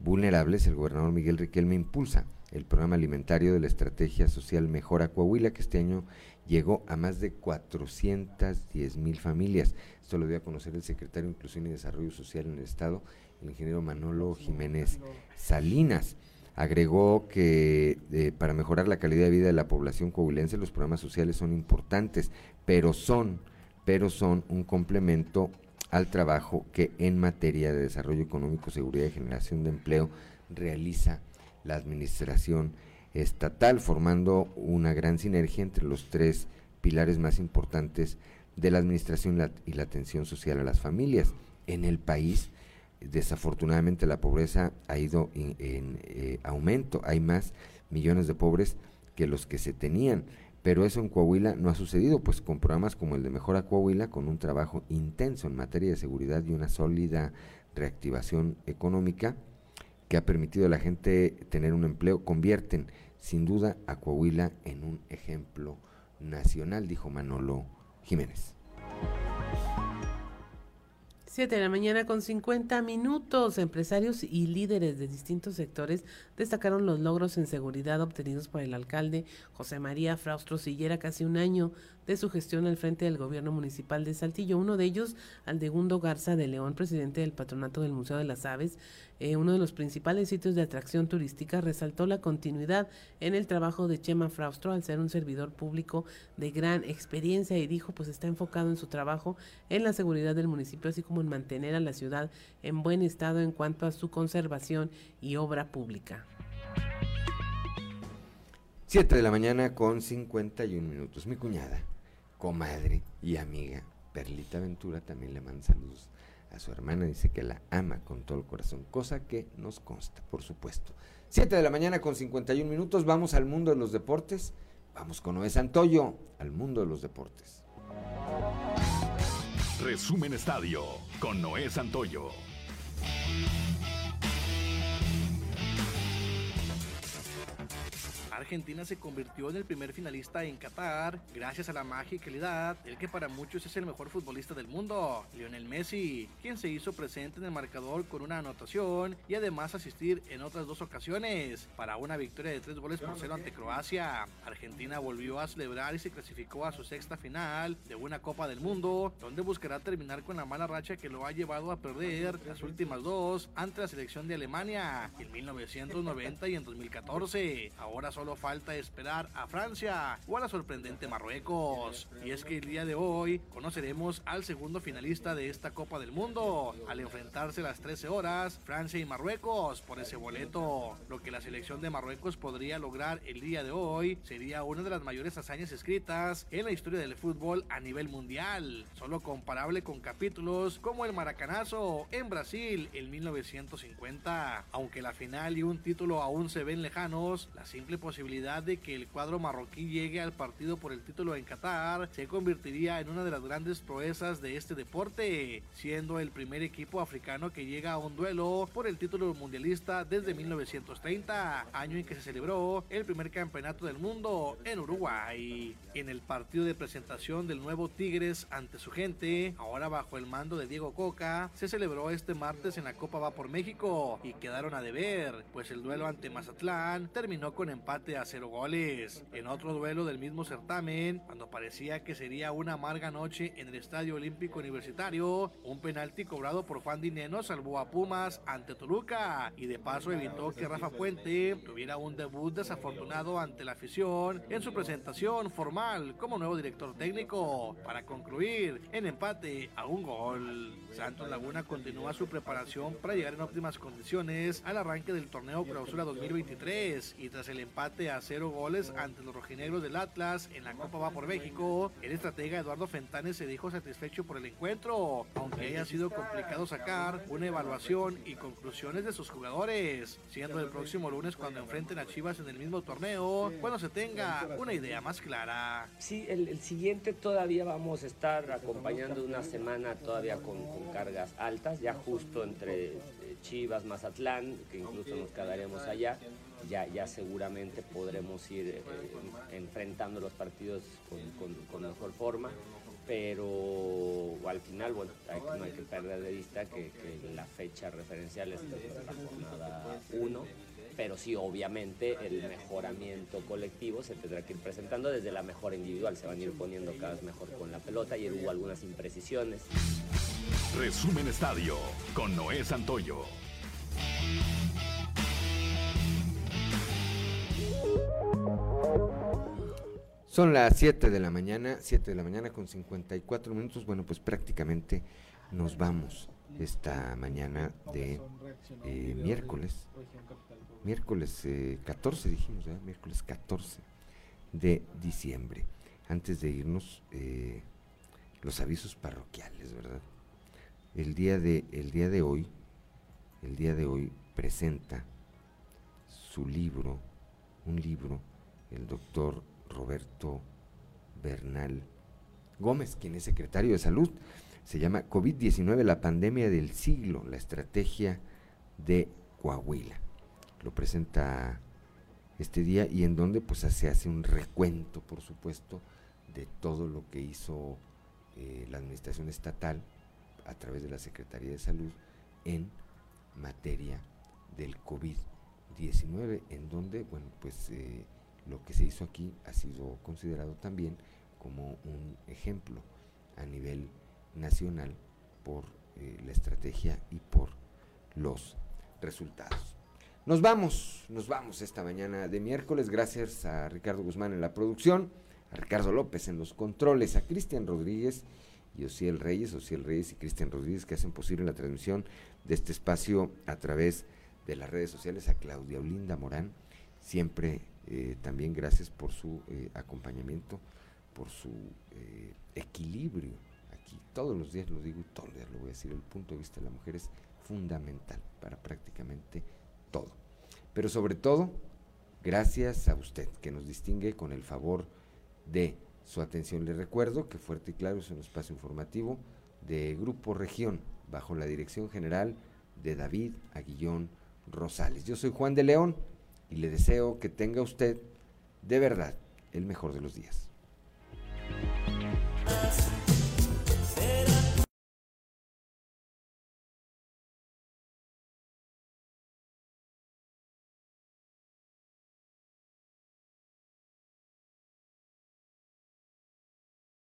vulnerables, el gobernador Miguel Riquelme impulsa el programa alimentario de la Estrategia Social Mejora Coahuila, que este año llegó a más de 410 mil familias. Esto lo dio a conocer el secretario de Inclusión y Desarrollo Social en el Estado, el ingeniero Manolo Jiménez Salinas. Agregó que eh, para mejorar la calidad de vida de la población coahuilense los programas sociales son importantes, pero son, pero son un complemento al trabajo que en materia de desarrollo económico, seguridad y generación de empleo realiza la administración estatal, formando una gran sinergia entre los tres pilares más importantes de la administración y la atención social a las familias. En el país, desafortunadamente, la pobreza ha ido en, eh, aumento. Hay más millones de pobres que los que se tenían. Pero eso en Coahuila no ha sucedido, pues con programas como el de Mejora Coahuila, con un trabajo intenso en materia de seguridad y una sólida reactivación económica que ha permitido a la gente tener un empleo, convierten sin duda a Coahuila en un ejemplo nacional, dijo Manolo Jiménez. 7 de la mañana con 50 minutos. Empresarios y líderes de distintos sectores destacaron los logros en seguridad obtenidos por el alcalde José María Fraustro Sillera casi un año de su gestión al frente del gobierno municipal de Saltillo. Uno de ellos, Aldegundo Garza de León, presidente del patronato del Museo de las Aves, eh, uno de los principales sitios de atracción turística, resaltó la continuidad en el trabajo de Chema Fraustro al ser un servidor público de gran experiencia y dijo pues está enfocado en su trabajo en la seguridad del municipio así como en mantener a la ciudad en buen estado en cuanto a su conservación y obra pública. 7 de la mañana con 51 minutos. Mi cuñada, comadre y amiga Perlita Ventura también le manda saludos a su hermana, dice que la ama con todo el corazón, cosa que nos consta, por supuesto. 7 de la mañana con 51 minutos, vamos al mundo de los deportes, vamos con Noé Santoyo, al mundo de los deportes. Resumen Estadio con Noé Santoyo. Argentina se convirtió en el primer finalista en Qatar gracias a la magia y calidad del que para muchos es el mejor futbolista del mundo, Lionel Messi, quien se hizo presente en el marcador con una anotación y además asistir en otras dos ocasiones para una victoria de tres goles por cero ante Croacia. Argentina volvió a celebrar y se clasificó a su sexta final de una Copa del Mundo, donde buscará terminar con la mala racha que lo ha llevado a perder las últimas dos ante la selección de Alemania en 1990 y en 2014. Ahora solo falta esperar a Francia o a la sorprendente Marruecos. Y es que el día de hoy conoceremos al segundo finalista de esta Copa del Mundo, al enfrentarse las 13 horas Francia y Marruecos por ese boleto. Lo que la selección de Marruecos podría lograr el día de hoy sería una de las mayores hazañas escritas en la historia del fútbol a nivel mundial, solo comparable con capítulos como el Maracanazo en Brasil en 1950. Aunque la final y un título aún se ven lejanos, la simple posibilidad posibilidad de que el cuadro marroquí llegue al partido por el título en Qatar se convertiría en una de las grandes proezas de este deporte, siendo el primer equipo africano que llega a un duelo por el título mundialista desde 1930, año en que se celebró el primer campeonato del mundo en Uruguay. En el partido de presentación del nuevo Tigres ante su gente, ahora bajo el mando de Diego Coca, se celebró este martes en la Copa Va por México y quedaron a deber, pues el duelo ante Mazatlán terminó con empate a cero goles. En otro duelo del mismo certamen, cuando parecía que sería una amarga noche en el Estadio Olímpico Universitario, un penalti cobrado por Juan Dineno salvó a Pumas ante Toluca y de paso evitó que Rafa Puente tuviera un debut desafortunado ante la afición en su presentación formal como nuevo director técnico para concluir en empate a un gol. Santos Laguna continúa su preparación para llegar en óptimas condiciones al arranque del torneo Clausura 2023 y tras el empate a cero goles ante los rojinegros del Atlas en la Copa Va por México, el estratega Eduardo Fentanes se dijo satisfecho por el encuentro, aunque haya sido complicado sacar una evaluación y conclusiones de sus jugadores, siendo el próximo lunes cuando enfrenten a Chivas en el mismo torneo, cuando se tenga una idea más clara. Sí, el, siguiente todavía vamos a estar acompañando una semana todavía con, con cargas altas, ya justo entre eh, Chivas, Mazatlán, que incluso nos quedaremos allá ya, seguramente podremos ir eh, enfrentando los partidos con, mejor forma, pero al final, bueno, no hay que perder de vista que, la fecha referencial es la jornada 1, pero sí, obviamente, el mejoramiento colectivo se tendrá que ir presentando desde la mejora individual, se van a ir poniendo cada vez mejor con la pelota y hubo algunas imprecisiones. Resumen Estadio con Noé Santoyo. Son las 7 de la mañana, 7 de la mañana con 54 minutos. Bueno, pues prácticamente nos vamos esta mañana de eh, miércoles. Miércoles 14 eh, dijimos, miércoles 14 de diciembre. antes de irnos, eh, los avisos parroquiales, ¿verdad? El día de, el día de hoy, el día de hoy presenta su libro, un libro, el doctor Roberto Bernal Gómez, quien es secretario de salud. Se llama COVID-19, la pandemia del siglo, la estrategia de Coahuila. Lo presenta este día y en donde pues se hace un recuento, por supuesto, de todo lo que hizo eh, la administración estatal a través de la Secretaría de Salud en materia del COVID-19, en donde, bueno, pues eh, lo que se hizo aquí ha sido considerado también como un ejemplo a nivel nacional por eh, la estrategia y por los resultados. Nos vamos, nos vamos esta mañana de miércoles, gracias a Ricardo Guzmán en la producción, a Ricardo López en los controles, a Cristian Rodríguez y Ociel Reyes, Ociel Reyes y Cristian Rodríguez que hacen posible la transmisión de este espacio a través de las redes sociales, a Claudia Olinda Morán, siempre eh, también gracias por su eh, acompañamiento, por su eh, equilibrio aquí. Todos los días lo digo y todos los días lo voy a decir, el punto de vista de la mujer es fundamental para prácticamente todo. Pero sobre todo, gracias a usted que nos distingue con el favor de su atención. Le recuerdo que Fuerte y Claro es un espacio informativo de Grupo Región, bajo la dirección general de David Aguillón Rosales. Yo soy Juan de León y le deseo que tenga usted de verdad el mejor de los días.